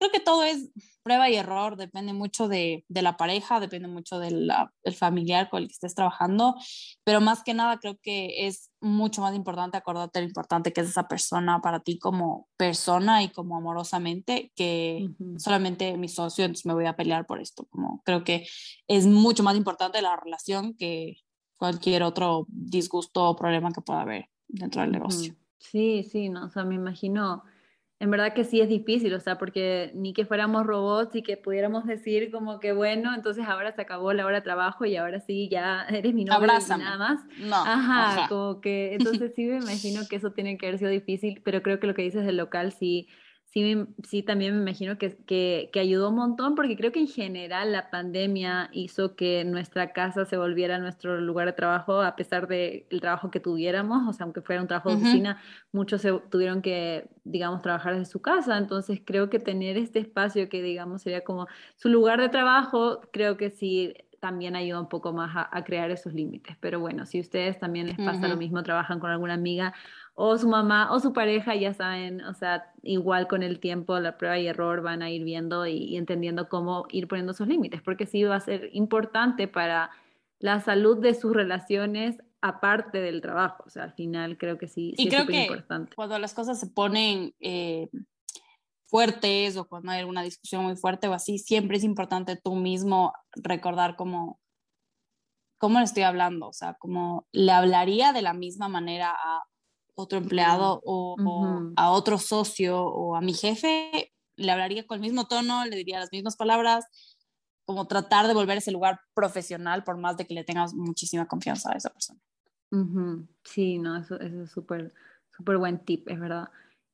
creo que todo es prueba y error, depende mucho de, de la pareja, depende mucho del familiar con el que estés trabajando, pero más que nada creo que es mucho más importante acordarte lo importante que es esa persona para ti como persona y como amorosamente que solamente mi socio, entonces me voy a pelear por esto, como creo que es mucho más importante la relación que cualquier otro disgusto o problema que pueda haber dentro del negocio. Sí, sí, no, o sea, me imagino en verdad que sí es difícil, o sea, porque ni que fuéramos robots y que pudiéramos decir como que bueno, entonces ahora se acabó la hora de trabajo y ahora sí ya eres mi novio y nada más. No. Ajá, como que entonces sí me imagino que eso tiene que haber sido difícil, pero creo que lo que dices del local sí sí, sí también me imagino que, que, que, ayudó un montón porque creo que en general la pandemia hizo que nuestra casa se volviera nuestro lugar de trabajo a pesar del trabajo que tuviéramos, o sea, aunque fuera un trabajo de oficina, muchos se tuvieron que, digamos, trabajar desde su casa, entonces creo que tener este espacio que, digamos, sería como su lugar de trabajo, creo que sí también ayuda un poco más a, crear esos límites. Pero bueno, si ustedes también les pasa lo mismo, trabajan con alguna amiga o su mamá o su pareja, ya saben, o sea, igual con el tiempo, la prueba y error van a ir viendo y, entendiendo cómo ir poniendo sus límites, porque sí va a ser importante para la salud de sus relaciones aparte del trabajo. O sea, al final creo que sí, sí y creo que importante. Cuando las cosas se ponen eh, fuertes o cuando hay alguna discusión muy fuerte o así, siempre es importante tú mismo recordar cómo, cómo le estoy hablando, o sea, como le hablaría de la misma manera a otro empleado o, a otro socio o a mi jefe, le hablaría con el mismo tono, le diría las mismas palabras, como tratar de volver ese lugar profesional por más de que le tengas muchísima confianza a esa persona. Sí, no, eso, eso es súper, súper buen tip, es verdad.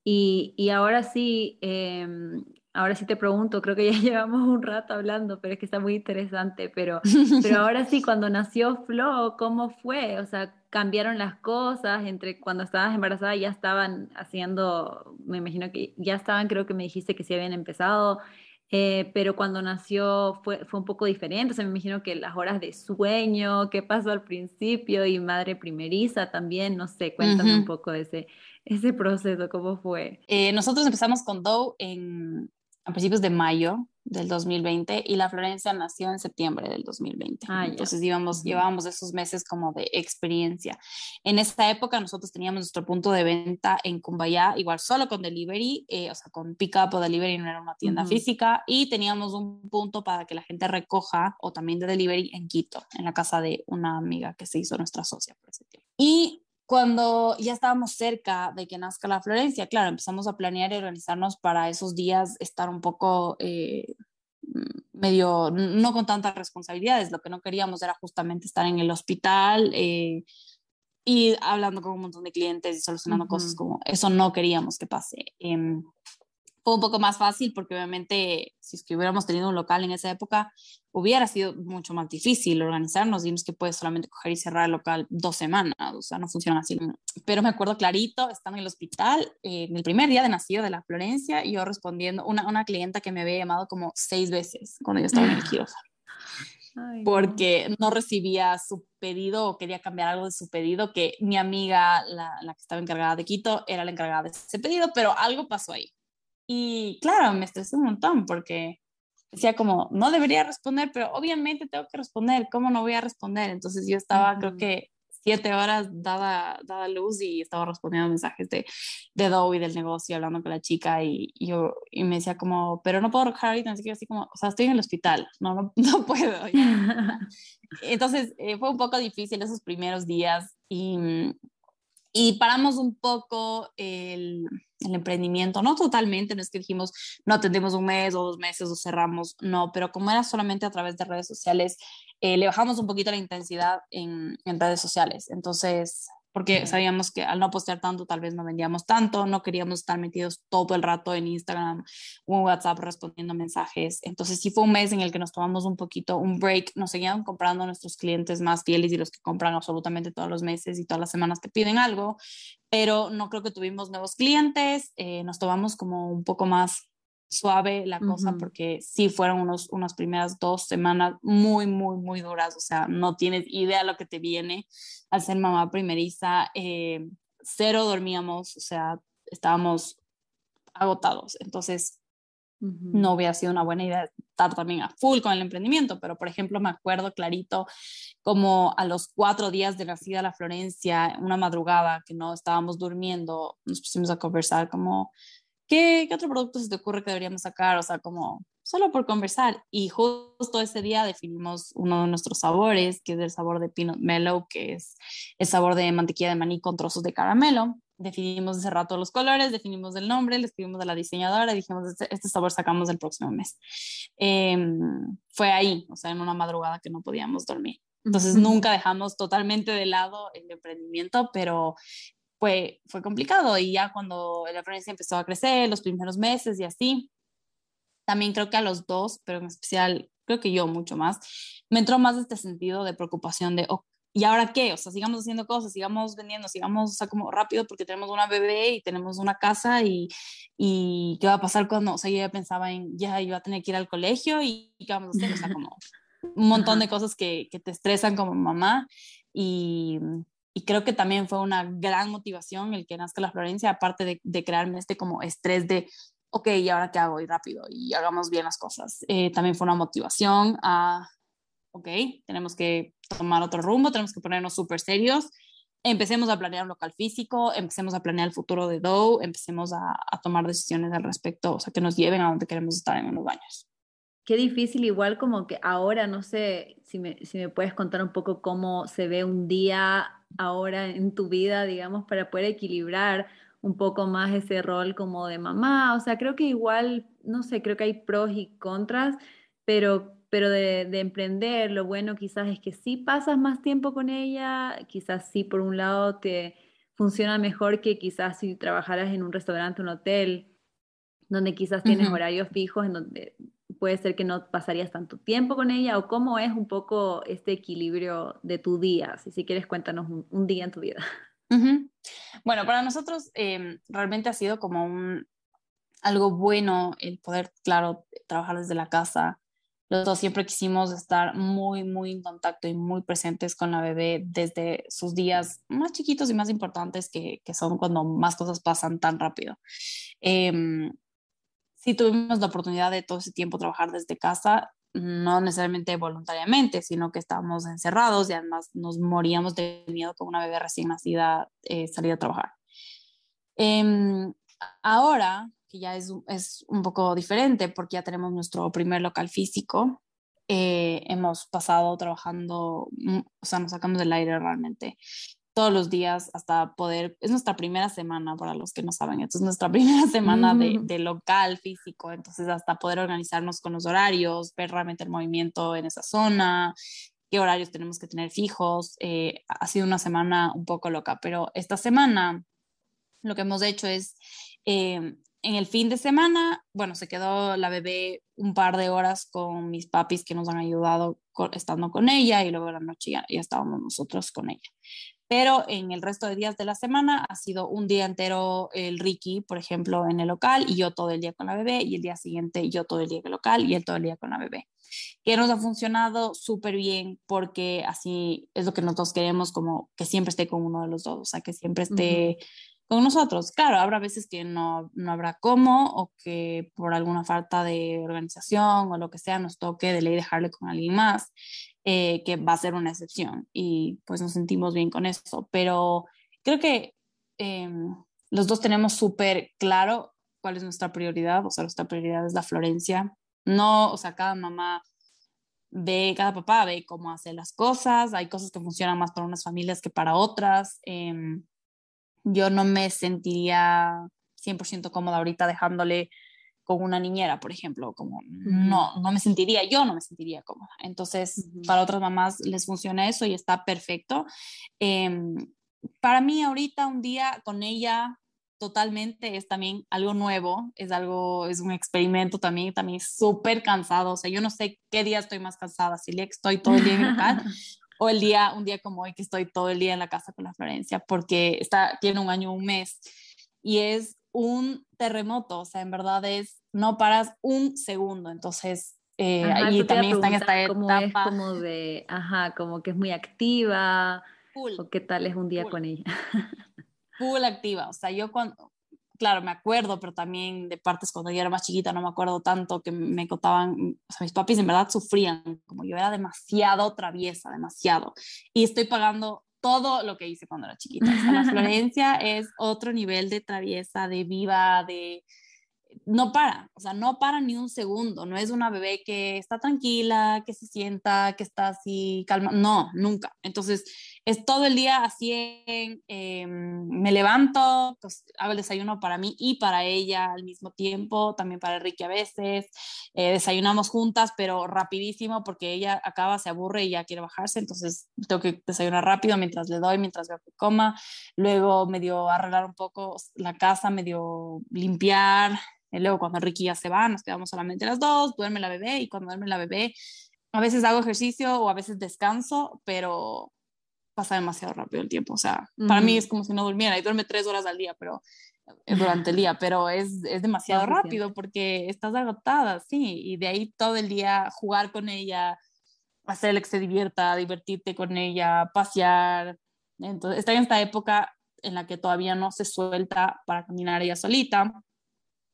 Y, y ahora sí, em, ahora sí te pregunto, creo que ya llevamos un rato hablando, pero es que está muy interesante, pero, pero ahora sí, cuando nació Flo, ¿cómo fue? O sea, cambiaron las cosas, entre cuando estabas embarazada ya estaban haciendo, me imagino que ya estaban, creo que me dijiste que sí habían empezado, eh, pero cuando nació fue, fue un poco diferente, o sea, me imagino que las horas de sueño, qué pasó al principio y madre primeriza también, no sé, cuéntame un poco de ese, ese proceso, cómo fue. Eh, nosotros empezamos con Doe en, a principios de mayo del 2020 y la Florencia nació en septiembre del 2020. Ah, Entonces íbamos, llevábamos esos meses como de experiencia. En esta época nosotros teníamos nuestro punto de venta en Cumbayá, igual solo con delivery, eh, o sea, con pick-up o delivery, no era una tienda física, y teníamos un punto para que la gente recoja o también de delivery en Quito, en la casa de una amiga que se hizo nuestra socia por ese tiempo. Y cuando ya estábamos cerca de que nazca la Florencia, claro, empezamos a planear y organizarnos para esos días estar un poco eh, medio, no con tantas responsabilidades, lo que no queríamos era justamente estar en el hospital eh, y hablando con un montón de clientes y solucionando cosas como eso no queríamos que pase. Em, fue un poco más fácil porque obviamente si es que hubiéramos tenido un local en esa época, hubiera sido mucho más difícil organizarnos y no es que puedes solamente coger y cerrar el local dos semanas, o sea, no funciona así. Pero me acuerdo clarito, estaba en el hospital, eh, en el primer día de nacido de la Florencia, y yo respondiendo, una, una clienta que me había llamado como seis veces cuando yo estaba en el quirófano. porque no. recibía su pedido o quería cambiar algo de su pedido, que mi amiga, la, la que estaba encargada de Quito, era la encargada de ese pedido, pero algo pasó ahí. Y claro, me estresé un montón porque decía como, no debería responder, pero obviamente tengo que responder, ¿cómo no voy a responder? Entonces yo estaba, creo que siete horas dada, dada luz y estaba respondiendo mensajes de, de y del negocio, hablando con la chica y, yo, y me decía como, pero no puedo recoger ahorita, así que así como, o sea, estoy en el hospital, no, no, no puedo. Entonces eh, fue un poco difícil esos primeros días y, y paramos un poco el, el, emprendimiento, no totalmente, no es que dijimos, no atendemos un mes o dos meses o cerramos, no, pero como era solamente a través de redes sociales, eh, le bajamos un poquito la intensidad en, en redes sociales. Entonces, porque sabíamos que al no postear tanto tal vez no vendíamos tanto, no queríamos estar metidos todo el rato en Instagram o en WhatsApp respondiendo mensajes. Entonces sí fue un mes en el que nos tomamos un poquito un break, nos seguían comprando nuestros clientes más fieles y los que compran absolutamente todos los meses y todas las semanas que piden algo, pero no creo que tuvimos nuevos clientes, eh, nos tomamos como un poco más suave la cosa porque sí fueron unos, unas primeras dos semanas muy, muy, muy duras, o sea, no tienes idea lo que te viene al ser mamá primeriza, eh, cero dormíamos, o sea, estábamos agotados, entonces no hubiera sido una buena idea estar también a full con el emprendimiento, pero por ejemplo me acuerdo clarito como a los cuatro días de nacida la Florencia, una madrugada que no estábamos durmiendo, nos pusimos a conversar como ¿qué, otro producto se te ocurre que deberíamos sacar? O sea, como solo por conversar. Y justo ese día definimos uno de nuestros sabores, que es el sabor de peanut mellow, que es el sabor de mantequilla de maní con trozos de caramelo. Definimos ese rato los colores, definimos el nombre, le escribimos a la diseñadora y dijimos, este, este, sabor sacamos el próximo mes. Em, fue ahí, o sea, en una madrugada que no podíamos dormir. Entonces nunca dejamos totalmente de lado el emprendimiento, pero fue, fue complicado y ya cuando la referencia empezó a crecer, los primeros meses y así, también creo que a los dos, pero en especial creo que yo mucho más, me entró más este sentido de preocupación de, ¿y ahora qué? O sea, sigamos haciendo cosas, sigamos vendiendo, sigamos, o sea, como rápido porque tenemos una bebé y tenemos una casa y, y qué va a pasar cuando, o sea, yo ya pensaba en, ya iba a tener que ir al colegio y qué vamos a hacer, o sea, como un montón de cosas que, que te estresan como mamá y y creo que también fue una gran motivación el que nazca la Florencia, aparte de, de crearme este como estrés de, ok, ¿y ahora qué hago? Y rápido, y hagamos bien las cosas. Eh, también fue una motivación a, ok, tenemos que tomar otro rumbo, tenemos que ponernos súper serios, empecemos a planear un local físico, empecemos a planear el futuro de Dow, empecemos a, a tomar decisiones al respecto, o sea, que nos lleven a donde queremos estar en unos años qué difícil, igual como que ahora, no sé si me, si me puedes contar un poco cómo se ve un día ahora en tu vida, digamos, para poder equilibrar un poco más ese rol como de mamá. O sea, creo que igual, no sé, creo que hay pros y contras, pero, pero de, de emprender, lo bueno quizás es que sí pasas más tiempo con ella, quizás sí por un lado te funciona mejor que quizás si trabajaras en un restaurante, un hotel, donde quizás tienes horarios fijos, en donde puede ser que no pasarías tanto tiempo con ella o cómo es un poco este equilibrio de tu día. Si, si quieres, cuéntanos un, día en tu vida. Bueno, para nosotros em, realmente ha sido como un, algo bueno el poder, claro, trabajar desde la casa. Los dos siempre quisimos estar muy, muy en contacto y muy presentes con la bebé desde sus días más chiquitos y más importantes que, que son cuando más cosas pasan tan rápido. Eh, sí tuvimos la oportunidad de todo ese tiempo trabajar desde casa, no necesariamente voluntariamente, sino que estábamos encerrados y además nos moríamos de miedo con una bebé recién nacida eh, salir a trabajar. Em, ahora, que ya es, es, un poco diferente porque ya tenemos nuestro primer local físico, eh, hemos pasado trabajando, mm, o sea, nos sacamos del aire realmente todos los días hasta poder, es nuestra primera semana para los que no saben, esto es nuestra primera semana de, de, local físico, entonces hasta poder organizarnos con los horarios, ver realmente el movimiento en esa zona, qué horarios tenemos que tener fijos, eh, ha sido una semana un poco loca, pero esta semana lo que hemos hecho es, eh, en el fin de semana, bueno, se quedó la bebé un par de horas con mis papis que nos han ayudado estando con ella y luego la noche ya, ya estábamos nosotros con ella pero en el resto de días de la semana ha sido un día entero el Ricky, por ejemplo, en el local y yo todo el día con la bebé y el día siguiente yo todo el día en el local y él todo el día con la bebé. Que nos ha funcionado súper bien porque así es lo que nosotros queremos, como que siempre esté con uno de los dos, o sea, que siempre esté con nosotros. Claro, habrá veces que no, no habrá cómo o que por alguna falta de organización o lo que sea nos toque de ley dejarle con alguien más. Eh, que va a ser una excepción y pues nos sentimos bien con eso. Pero creo que em, los dos tenemos súper claro cuál es nuestra prioridad, o sea, nuestra prioridad es la Florencia. No, o sea, cada mamá ve, cada papá ve cómo hace las cosas, hay cosas que funcionan más para unas familias que para otras. Em, yo no me sentiría 100% cómoda ahorita dejándole con una niñera, por ejemplo, como no, no me sentiría, yo no me sentiría cómoda. Entonces, para otras mamás les funciona eso y está perfecto. Em, para mí ahorita un día con ella totalmente es también algo nuevo, es algo, es un experimento también, también súper cansado, o sea, yo no sé qué día estoy más cansada, si estoy todo el día en el local o el día, un día como hoy que estoy todo el día en la casa con la Florencia, porque está, tiene un año, un mes, y es un terremoto, o sea, en verdad es, no paras un segundo, entonces eh, ahí también está en esta etapa. Es como de, ajá, como que es muy activa, o qué tal es un día con ella. full activa, o sea, yo cuando, claro, me acuerdo, pero también de partes cuando yo era más chiquita, no me acuerdo tanto que me contaban, o sea, mis papis en verdad sufrían, como yo era demasiado traviesa, demasiado, y estoy pagando todo lo que hice cuando era chiquita. O sea, la Florencia es otro nivel de traviesa, de viva, de... No para, o sea, no para ni un segundo, no es una bebé que está tranquila, que se sienta, que está así calma, no, nunca. Entonces, es todo el día así, eh, me levanto, pues hago el desayuno para mí y para ella al mismo tiempo, también para Enrique a veces, eh, desayunamos juntas, pero rapidísimo porque ella acaba, se aburre y ya quiere bajarse, entonces tengo que desayunar rápido mientras le doy, mientras veo que coma, luego medio arreglar un poco la casa, medio limpiar, y luego cuando Enrique ya se va, nos quedamos solamente las dos, duerme la bebé y cuando duerme la bebé, a veces hago ejercicio o a veces descanso, pero pasa demasiado rápido el tiempo. O sea, para mí es como si no durmiera y duerme tres horas al día, pero eh, durante el día, pero es, es demasiado rápido porque estás agotada, sí, y de ahí todo el día jugar con ella, hacerle que se divierta, divertirte con ella, pasear. Entonces, está en esta época en la que todavía no se suelta para caminar ella solita.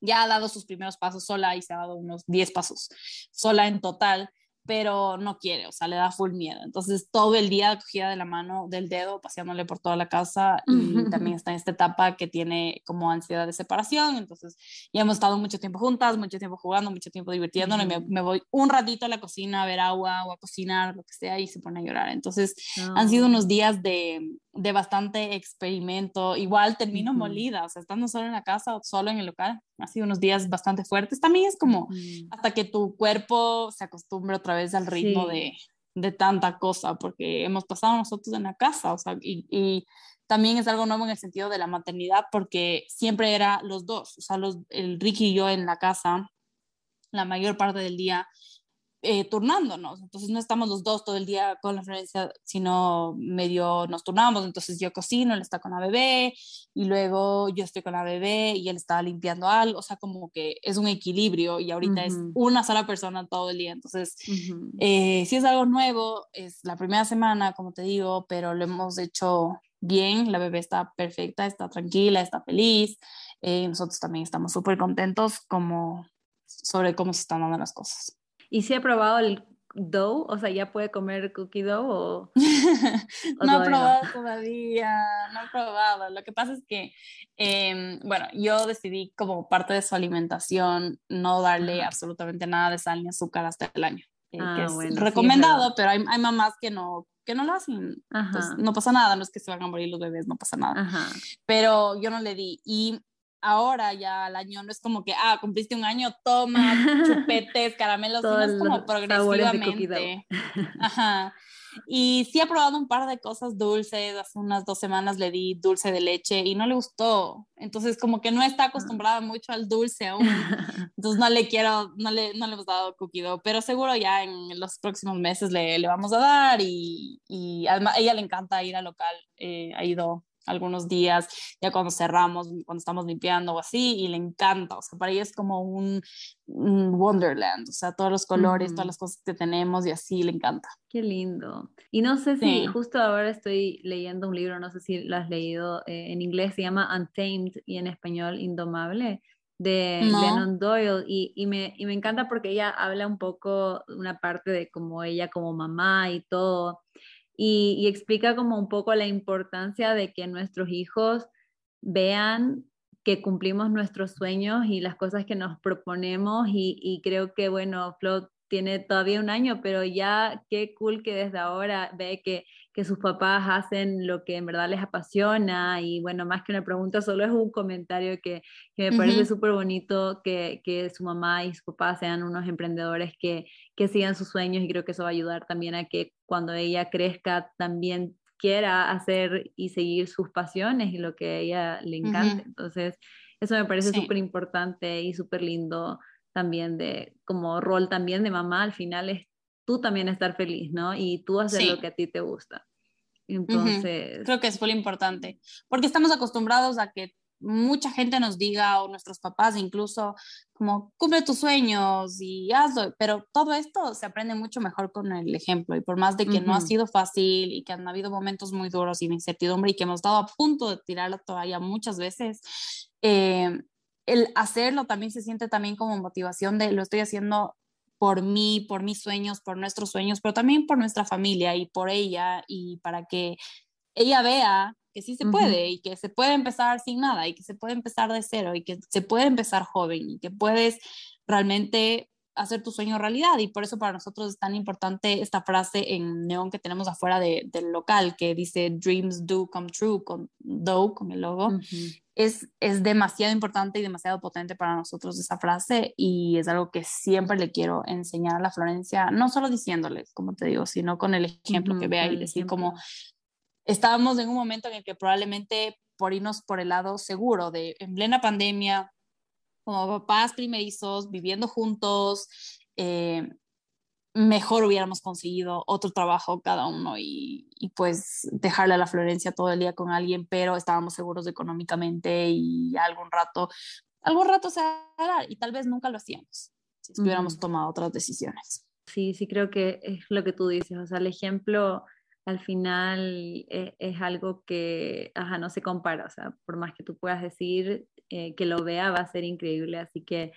Ya ha dado sus primeros pasos sola y se ha dado unos 10 pasos sola en total pero no quiere, o sea, le da full miedo. Entonces, todo el día cogida de la mano, del dedo, paseándole por toda la casa y también está en esta etapa que tiene como ansiedad de separación. Entonces, ya hemos estado mucho tiempo juntas, mucho tiempo jugando, mucho tiempo divirtiéndonos. me, me, voy un ratito a la cocina a ver agua o a cocinar, lo que sea, y se pone a llorar. Entonces, han sido unos días de, de bastante experimento. Igual termino molida, o sea, estando solo en la casa o solo en el local, ha sido unos días bastante fuertes. También es como hasta que tu cuerpo se acostumbre otra vez al ritmo de, de, tanta cosa, porque hemos pasado nosotros en la casa, o sea, y, y, también es algo nuevo en el sentido de la maternidad, porque siempre era los dos, o sea, los, el Ricky y yo en la casa la mayor parte del día eh, turnándonos. Entonces no estamos los dos todo el día con la Florencia, sino medio nos turnamos. Entonces yo cocino, él está con la bebé y luego yo estoy con la bebé y él está limpiando algo. O sea, como que es un equilibrio y ahorita es una sola persona todo el día. Entonces, eh, si es algo nuevo, es la primera semana, como te digo, pero lo hemos hecho bien. La bebé está perfecta, está tranquila, está feliz. Eh, nosotros también estamos súper contentos como sobre cómo se están dando las cosas. ¿Y si ha probado el dough? O sea, ¿ya puede comer cookie dough o...? no he probado todavía, no he probado. Lo que pasa es que, em, bueno, yo decidí como parte de su alimentación no darle absolutamente nada de sal ni azúcar hasta el año. Eh, que ah, es recomendado, pero hay, hay, mamás que no, que no lo hacen. no pasa nada, no es que se van a morir los bebés, no pasa nada. Pero yo no le di. Y ahora ya al año no es como que, ah, cumpliste un año, toma chupetes, caramelos, sino es como progresivamente. Ajá. Y sí ha probado un par de cosas dulces, hace unas dos semanas le di dulce de leche y no le gustó, entonces como que no está acostumbrada mucho al dulce aún, entonces no le quiero, no le, no le hemos dado cookie dough, pero seguro ya en los próximos meses le, le vamos a dar y, y a ella le encanta ir al local, eh, ha ido algunos días, ya cuando cerramos, cuando estamos limpiando o así, y le encanta, o sea, para ella es como un, wonderland, o sea, todos los colores, todas las cosas que tenemos y así le encanta. Qué lindo. Y no sé si justo ahora estoy leyendo un libro, no sé si lo has leído, eh, en inglés se llama Untamed y en español Indomable, de Lennon Doyle y, y, me, y me encanta porque ella habla un poco una parte de como ella como mamá y todo y, explica como un poco la importancia de que nuestros hijos vean que cumplimos nuestros sueños y las cosas que nos proponemos y, y creo que bueno, Flo tiene todavía un año, pero ya qué cool que desde ahora ve que, que sus papás hacen lo que en verdad les apasiona y bueno, más que una pregunta, solo es un comentario que, que me parece súper bonito que, que, su mamá y su papá sean unos emprendedores que, que sigan sus sueños y creo que eso va a ayudar también a que cuando ella crezca también quiera hacer y seguir sus pasiones y lo que a ella le encanta. Entonces, eso me parece súper importante y súper lindo también de, como rol también de mamá, al final es tú también estar feliz, ¿no? Y tú hacer lo que a ti te gusta. Entonces... Creo que es muy importante, porque estamos acostumbrados a que mucha gente nos diga, o nuestros papás incluso, como cumple tus sueños y hazlo, pero todo esto se aprende mucho mejor con el ejemplo y por más de que no ha sido fácil y que han habido momentos muy duros y de incertidumbre y que hemos estado a punto de tirar la toalla muchas veces, eh, el hacerlo también se siente también como motivación de lo estoy haciendo por mí, por mis sueños, por nuestros sueños, pero también por nuestra familia y por ella y para que ella vea que sí se puede y que se puede empezar sin nada y que se puede empezar de cero y que se puede empezar joven y que puedes realmente hacer tu sueño realidad y por eso para nosotros es tan importante esta frase en neón que tenemos afuera de, del local que dice dreams do come true con do con el logo. Es, es demasiado importante y demasiado potente para nosotros esa frase y es algo que siempre le quiero enseñar a la Florencia no solo diciéndoles como te digo sino con el ejemplo que vea y decir como estábamos en un momento en el que probablemente por irnos por el lado seguro de en plena pandemia como papás primerizos, viviendo juntos, eh, mejor hubiéramos conseguido otro trabajo cada uno y, pues dejarle a la Florencia todo el día con alguien, pero estábamos seguros económicamente y algún rato, algún rato se hará y tal vez nunca lo hacíamos si hubiéramos tomado otras decisiones. Sí, sí creo que es lo que tú dices, o sea, el ejemplo al final e, es, algo que, ajá, no se compara, o sea, por más que tú puedas decir eh, que lo vea, va a ser increíble, así que,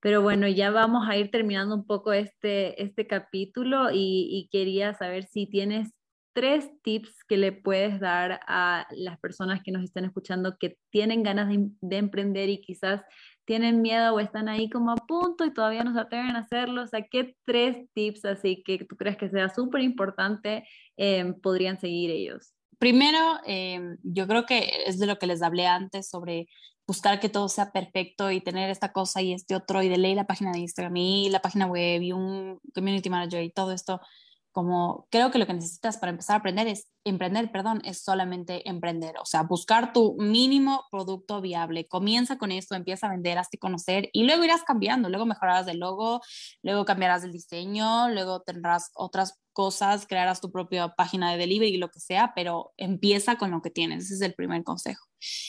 pero bueno, ya vamos a ir terminando un poco este, este capítulo y, quería saber si tienes tres tips que le puedes dar a las personas que nos están escuchando que tienen ganas de, de emprender y quizás tienen miedo o están ahí como a punto y todavía no se atreven a hacerlo? O sea, ¿qué tres tips así que tú crees que sea súper importante eh, podrían seguir ellos? Primero, em, yo creo que es de lo que les hablé antes sobre buscar que todo sea perfecto y tener esta cosa y este otro y de ley la página de Instagram y la página web y un community manager y todo esto como creo que lo que necesitas para empezar a aprender es emprender, perdón, es solamente emprender, o sea, buscar tu mínimo producto viable. Comienza con esto, empieza a vender, hazte conocer y luego irás cambiando, luego mejorarás el logo, luego cambiarás el diseño, luego tendrás otras cosas, crearás tu propia página de delivery y lo que sea, pero empieza con lo que tienes, ese es el primer consejo.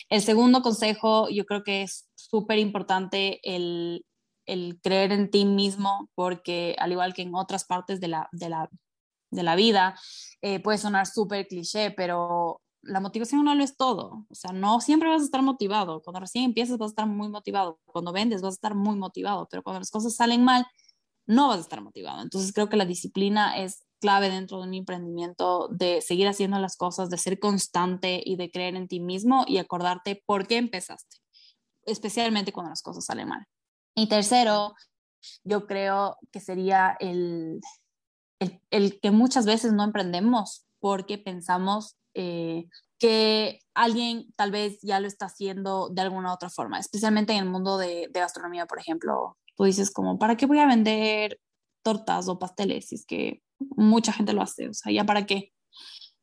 El segundo consejo, yo creo que es súper importante el, el creer en ti mismo, porque al igual que en otras partes de la, de la de la vida. Eh, puede sonar súper cliché, pero la motivación no lo es todo. O sea, no siempre vas a estar motivado. Cuando recién empiezas vas a estar muy motivado. Cuando vendes vas a estar muy motivado, pero cuando las cosas salen mal, no vas a estar motivado. Entonces creo que la disciplina es clave dentro de un emprendimiento, de seguir haciendo las cosas, de ser constante y de creer en ti mismo y acordarte por qué empezaste, especialmente cuando las cosas salen mal. Y tercero, yo creo que sería el, el, que muchas veces no emprendemos porque pensamos eh, que alguien tal vez ya lo está haciendo de alguna otra forma, especialmente en el mundo de, de, gastronomía, por ejemplo. Tú dices como, ¿para qué voy a vender tortas o pasteles si es que mucha gente lo hace? O sea, ¿ya para qué?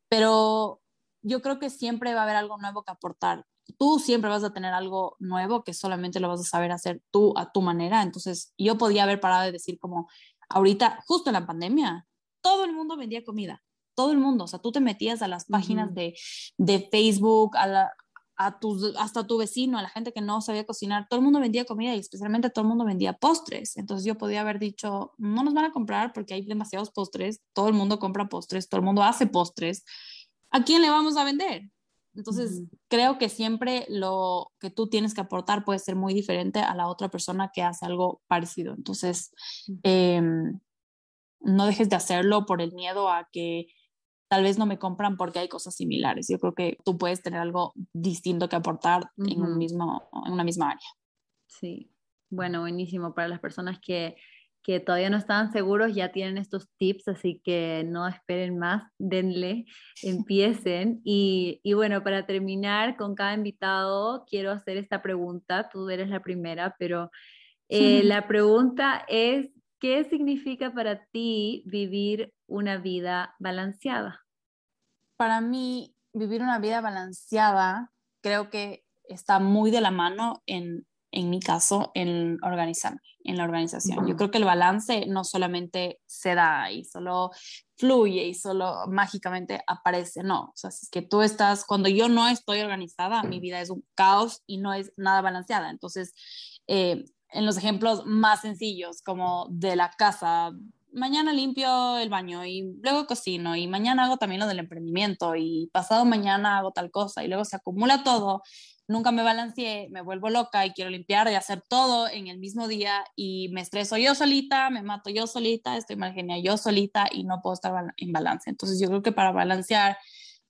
Pero yo creo que siempre va a haber algo nuevo que aportar. Tú siempre vas a tener algo nuevo que solamente lo vas a saber hacer tú a tu manera. Entonces, yo podía haber parado de decir como, ahorita, justo en la pandemia, todo el mundo vendía comida, todo el mundo, o sea, tú te metías a las páginas de, de, Facebook, a, a tus, hasta tu vecino, a la gente que no sabía cocinar, todo el mundo vendía comida y especialmente todo el mundo vendía postres. Entonces yo podía haber dicho, no nos van a comprar porque hay demasiados postres, todo el mundo compra postres, todo el mundo hace postres. ¿A quién le vamos a vender? Entonces, creo que siempre lo que tú tienes que aportar puede ser muy diferente a la otra persona que hace algo parecido. Entonces, em, no dejes de hacerlo por el miedo a que tal vez no me compran porque hay cosas similares. Yo creo que tú puedes tener algo distinto que aportar en, un mismo, en una misma área. Sí, bueno, buenísimo para las personas que, que todavía no estaban seguros, ya tienen estos tips, así que no esperen más, denle, empiecen. Y, y, bueno, para terminar con cada invitado, quiero hacer esta pregunta, tú eres la primera, pero eh, la pregunta es, ¿qué significa para ti vivir una vida balanceada? Para mí, vivir una vida balanceada creo que está muy de la mano en, en mi caso, en organizarme, en la organización. Yo creo que el balance no solamente se da y solo fluye y solo mágicamente aparece, no. O sea, si es que tú estás, cuando yo no estoy organizada, mi vida es un caos y no es nada balanceada. Entonces, eh, en los ejemplos más sencillos, como de la casa, mañana limpio el baño y luego cocino y mañana hago también lo del emprendimiento y pasado mañana hago tal cosa y luego se acumula todo, nunca me balanceé, me vuelvo loca y quiero limpiar y hacer todo en el mismo día y me estreso yo solita, me mato yo solita, estoy mal genial yo solita y no puedo estar en balance. Entonces yo creo que para balancear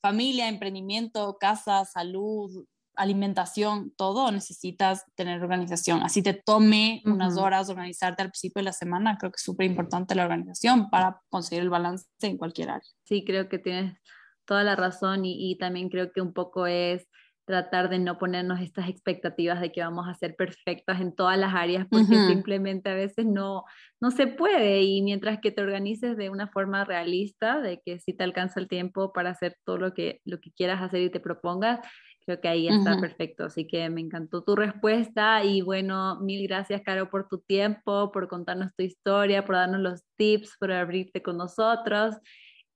familia, emprendimiento, casa, salud, alimentación, todo necesitas tener organización. Así te tome unas horas organizarte al principio de la semana. Creo que es súper importante la organización para conseguir el balance en cualquier área. Sí, creo que tienes toda la razón y, y también creo que un poco es tratar de no ponernos estas expectativas de que vamos a ser perfectas en todas las áreas porque simplemente a veces no, no se puede y mientras que te organices de una forma realista, de que si te alcanza el tiempo para hacer todo lo que, lo que quieras hacer y te propongas, Creo que ahí está perfecto. Así que me encantó tu respuesta y bueno, mil gracias, Caro, por tu tiempo, por contarnos tu historia, por darnos los tips, por abrirte con nosotros.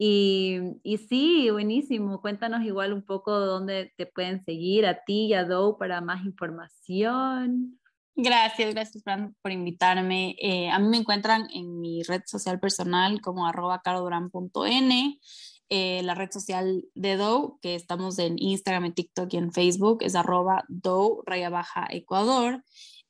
Y, y sí, buenísimo. Cuéntanos igual un poco dónde te pueden seguir a ti y a Dow para más información. Gracias, gracias Fran, por invitarme. Eh, a mí me encuentran en mi red social personal como arroba caroduran.n. Eh, la red social de Dow, que estamos en Instagram, en TikTok y en Facebook, es arroba Dow raya baja Ecuador.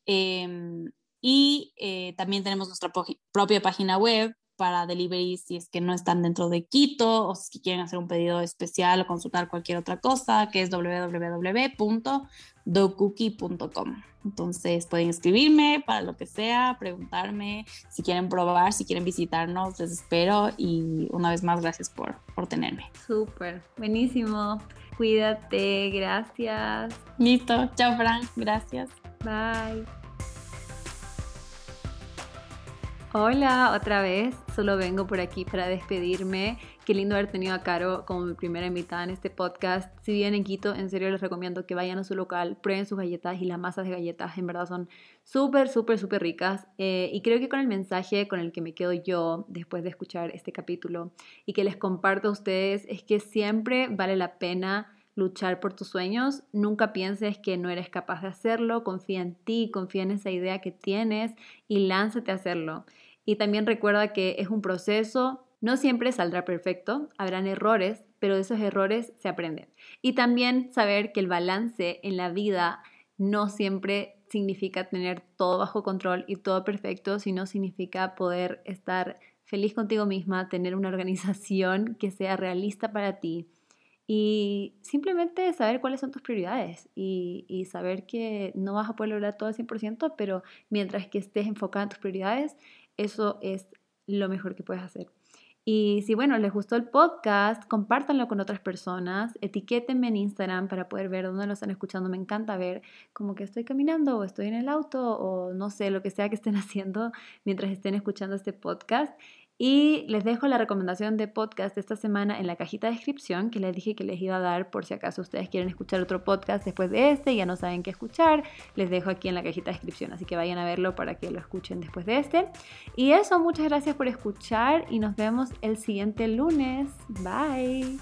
Em, y eh, también tenemos nuestra propia página web para delivery si es que no están dentro de Quito o si quieren hacer un pedido especial o consultar cualquier otra cosa, que es www.docookie.com. Entonces pueden escribirme para lo que sea, preguntarme si quieren probar, si quieren visitarnos, les espero y una vez más gracias por, por tenerme. Súper, buenísimo. Cuídate, gracias. Listo, chao Fran, gracias. Bye. Hola, otra vez. Solo vengo por aquí para despedirme. Qué lindo haber tenido a Caro como mi primera invitada en este podcast. Si vienen en Quito, en serio les recomiendo que vayan a su local, prueben sus galletas y las masas de galletas. En verdad son súper, súper, súper ricas. Eh, y creo que con el mensaje con el que me quedo yo después de escuchar este capítulo y que les comparto a ustedes es que siempre vale la pena luchar por tus sueños. Nunca pienses que no eres capaz de hacerlo. Confía en ti, confía en esa idea que tienes y lánzate a hacerlo. Y también recuerda que es un proceso, no siempre saldrá perfecto, habrán errores, pero de esos errores se aprenden. Y también saber que el balance en la vida no siempre significa tener todo bajo control y todo perfecto, sino significa poder estar feliz contigo misma, tener una organización que sea realista para ti y simplemente saber cuáles son tus prioridades y, y saber que no vas a poder lograr todo al 100%, pero mientras que estés enfocada en tus prioridades, eso es lo mejor que puedes hacer. Y si, bueno, les gustó el podcast, compártanlo con otras personas, etiquétenme en Instagram para poder ver dónde lo están escuchando. Me encanta ver como que estoy caminando o estoy en el auto o no sé, lo que sea que estén haciendo mientras estén escuchando este podcast. Y les dejo la recomendación de podcast de esta semana en la cajita de descripción que les dije que les iba a dar por si acaso ustedes quieren escuchar otro podcast después de este y ya no saben qué escuchar. Les dejo aquí en la cajita de descripción, así que vayan a verlo para que lo escuchen después de este. Y eso, muchas gracias por escuchar y nos vemos el siguiente lunes. Bye.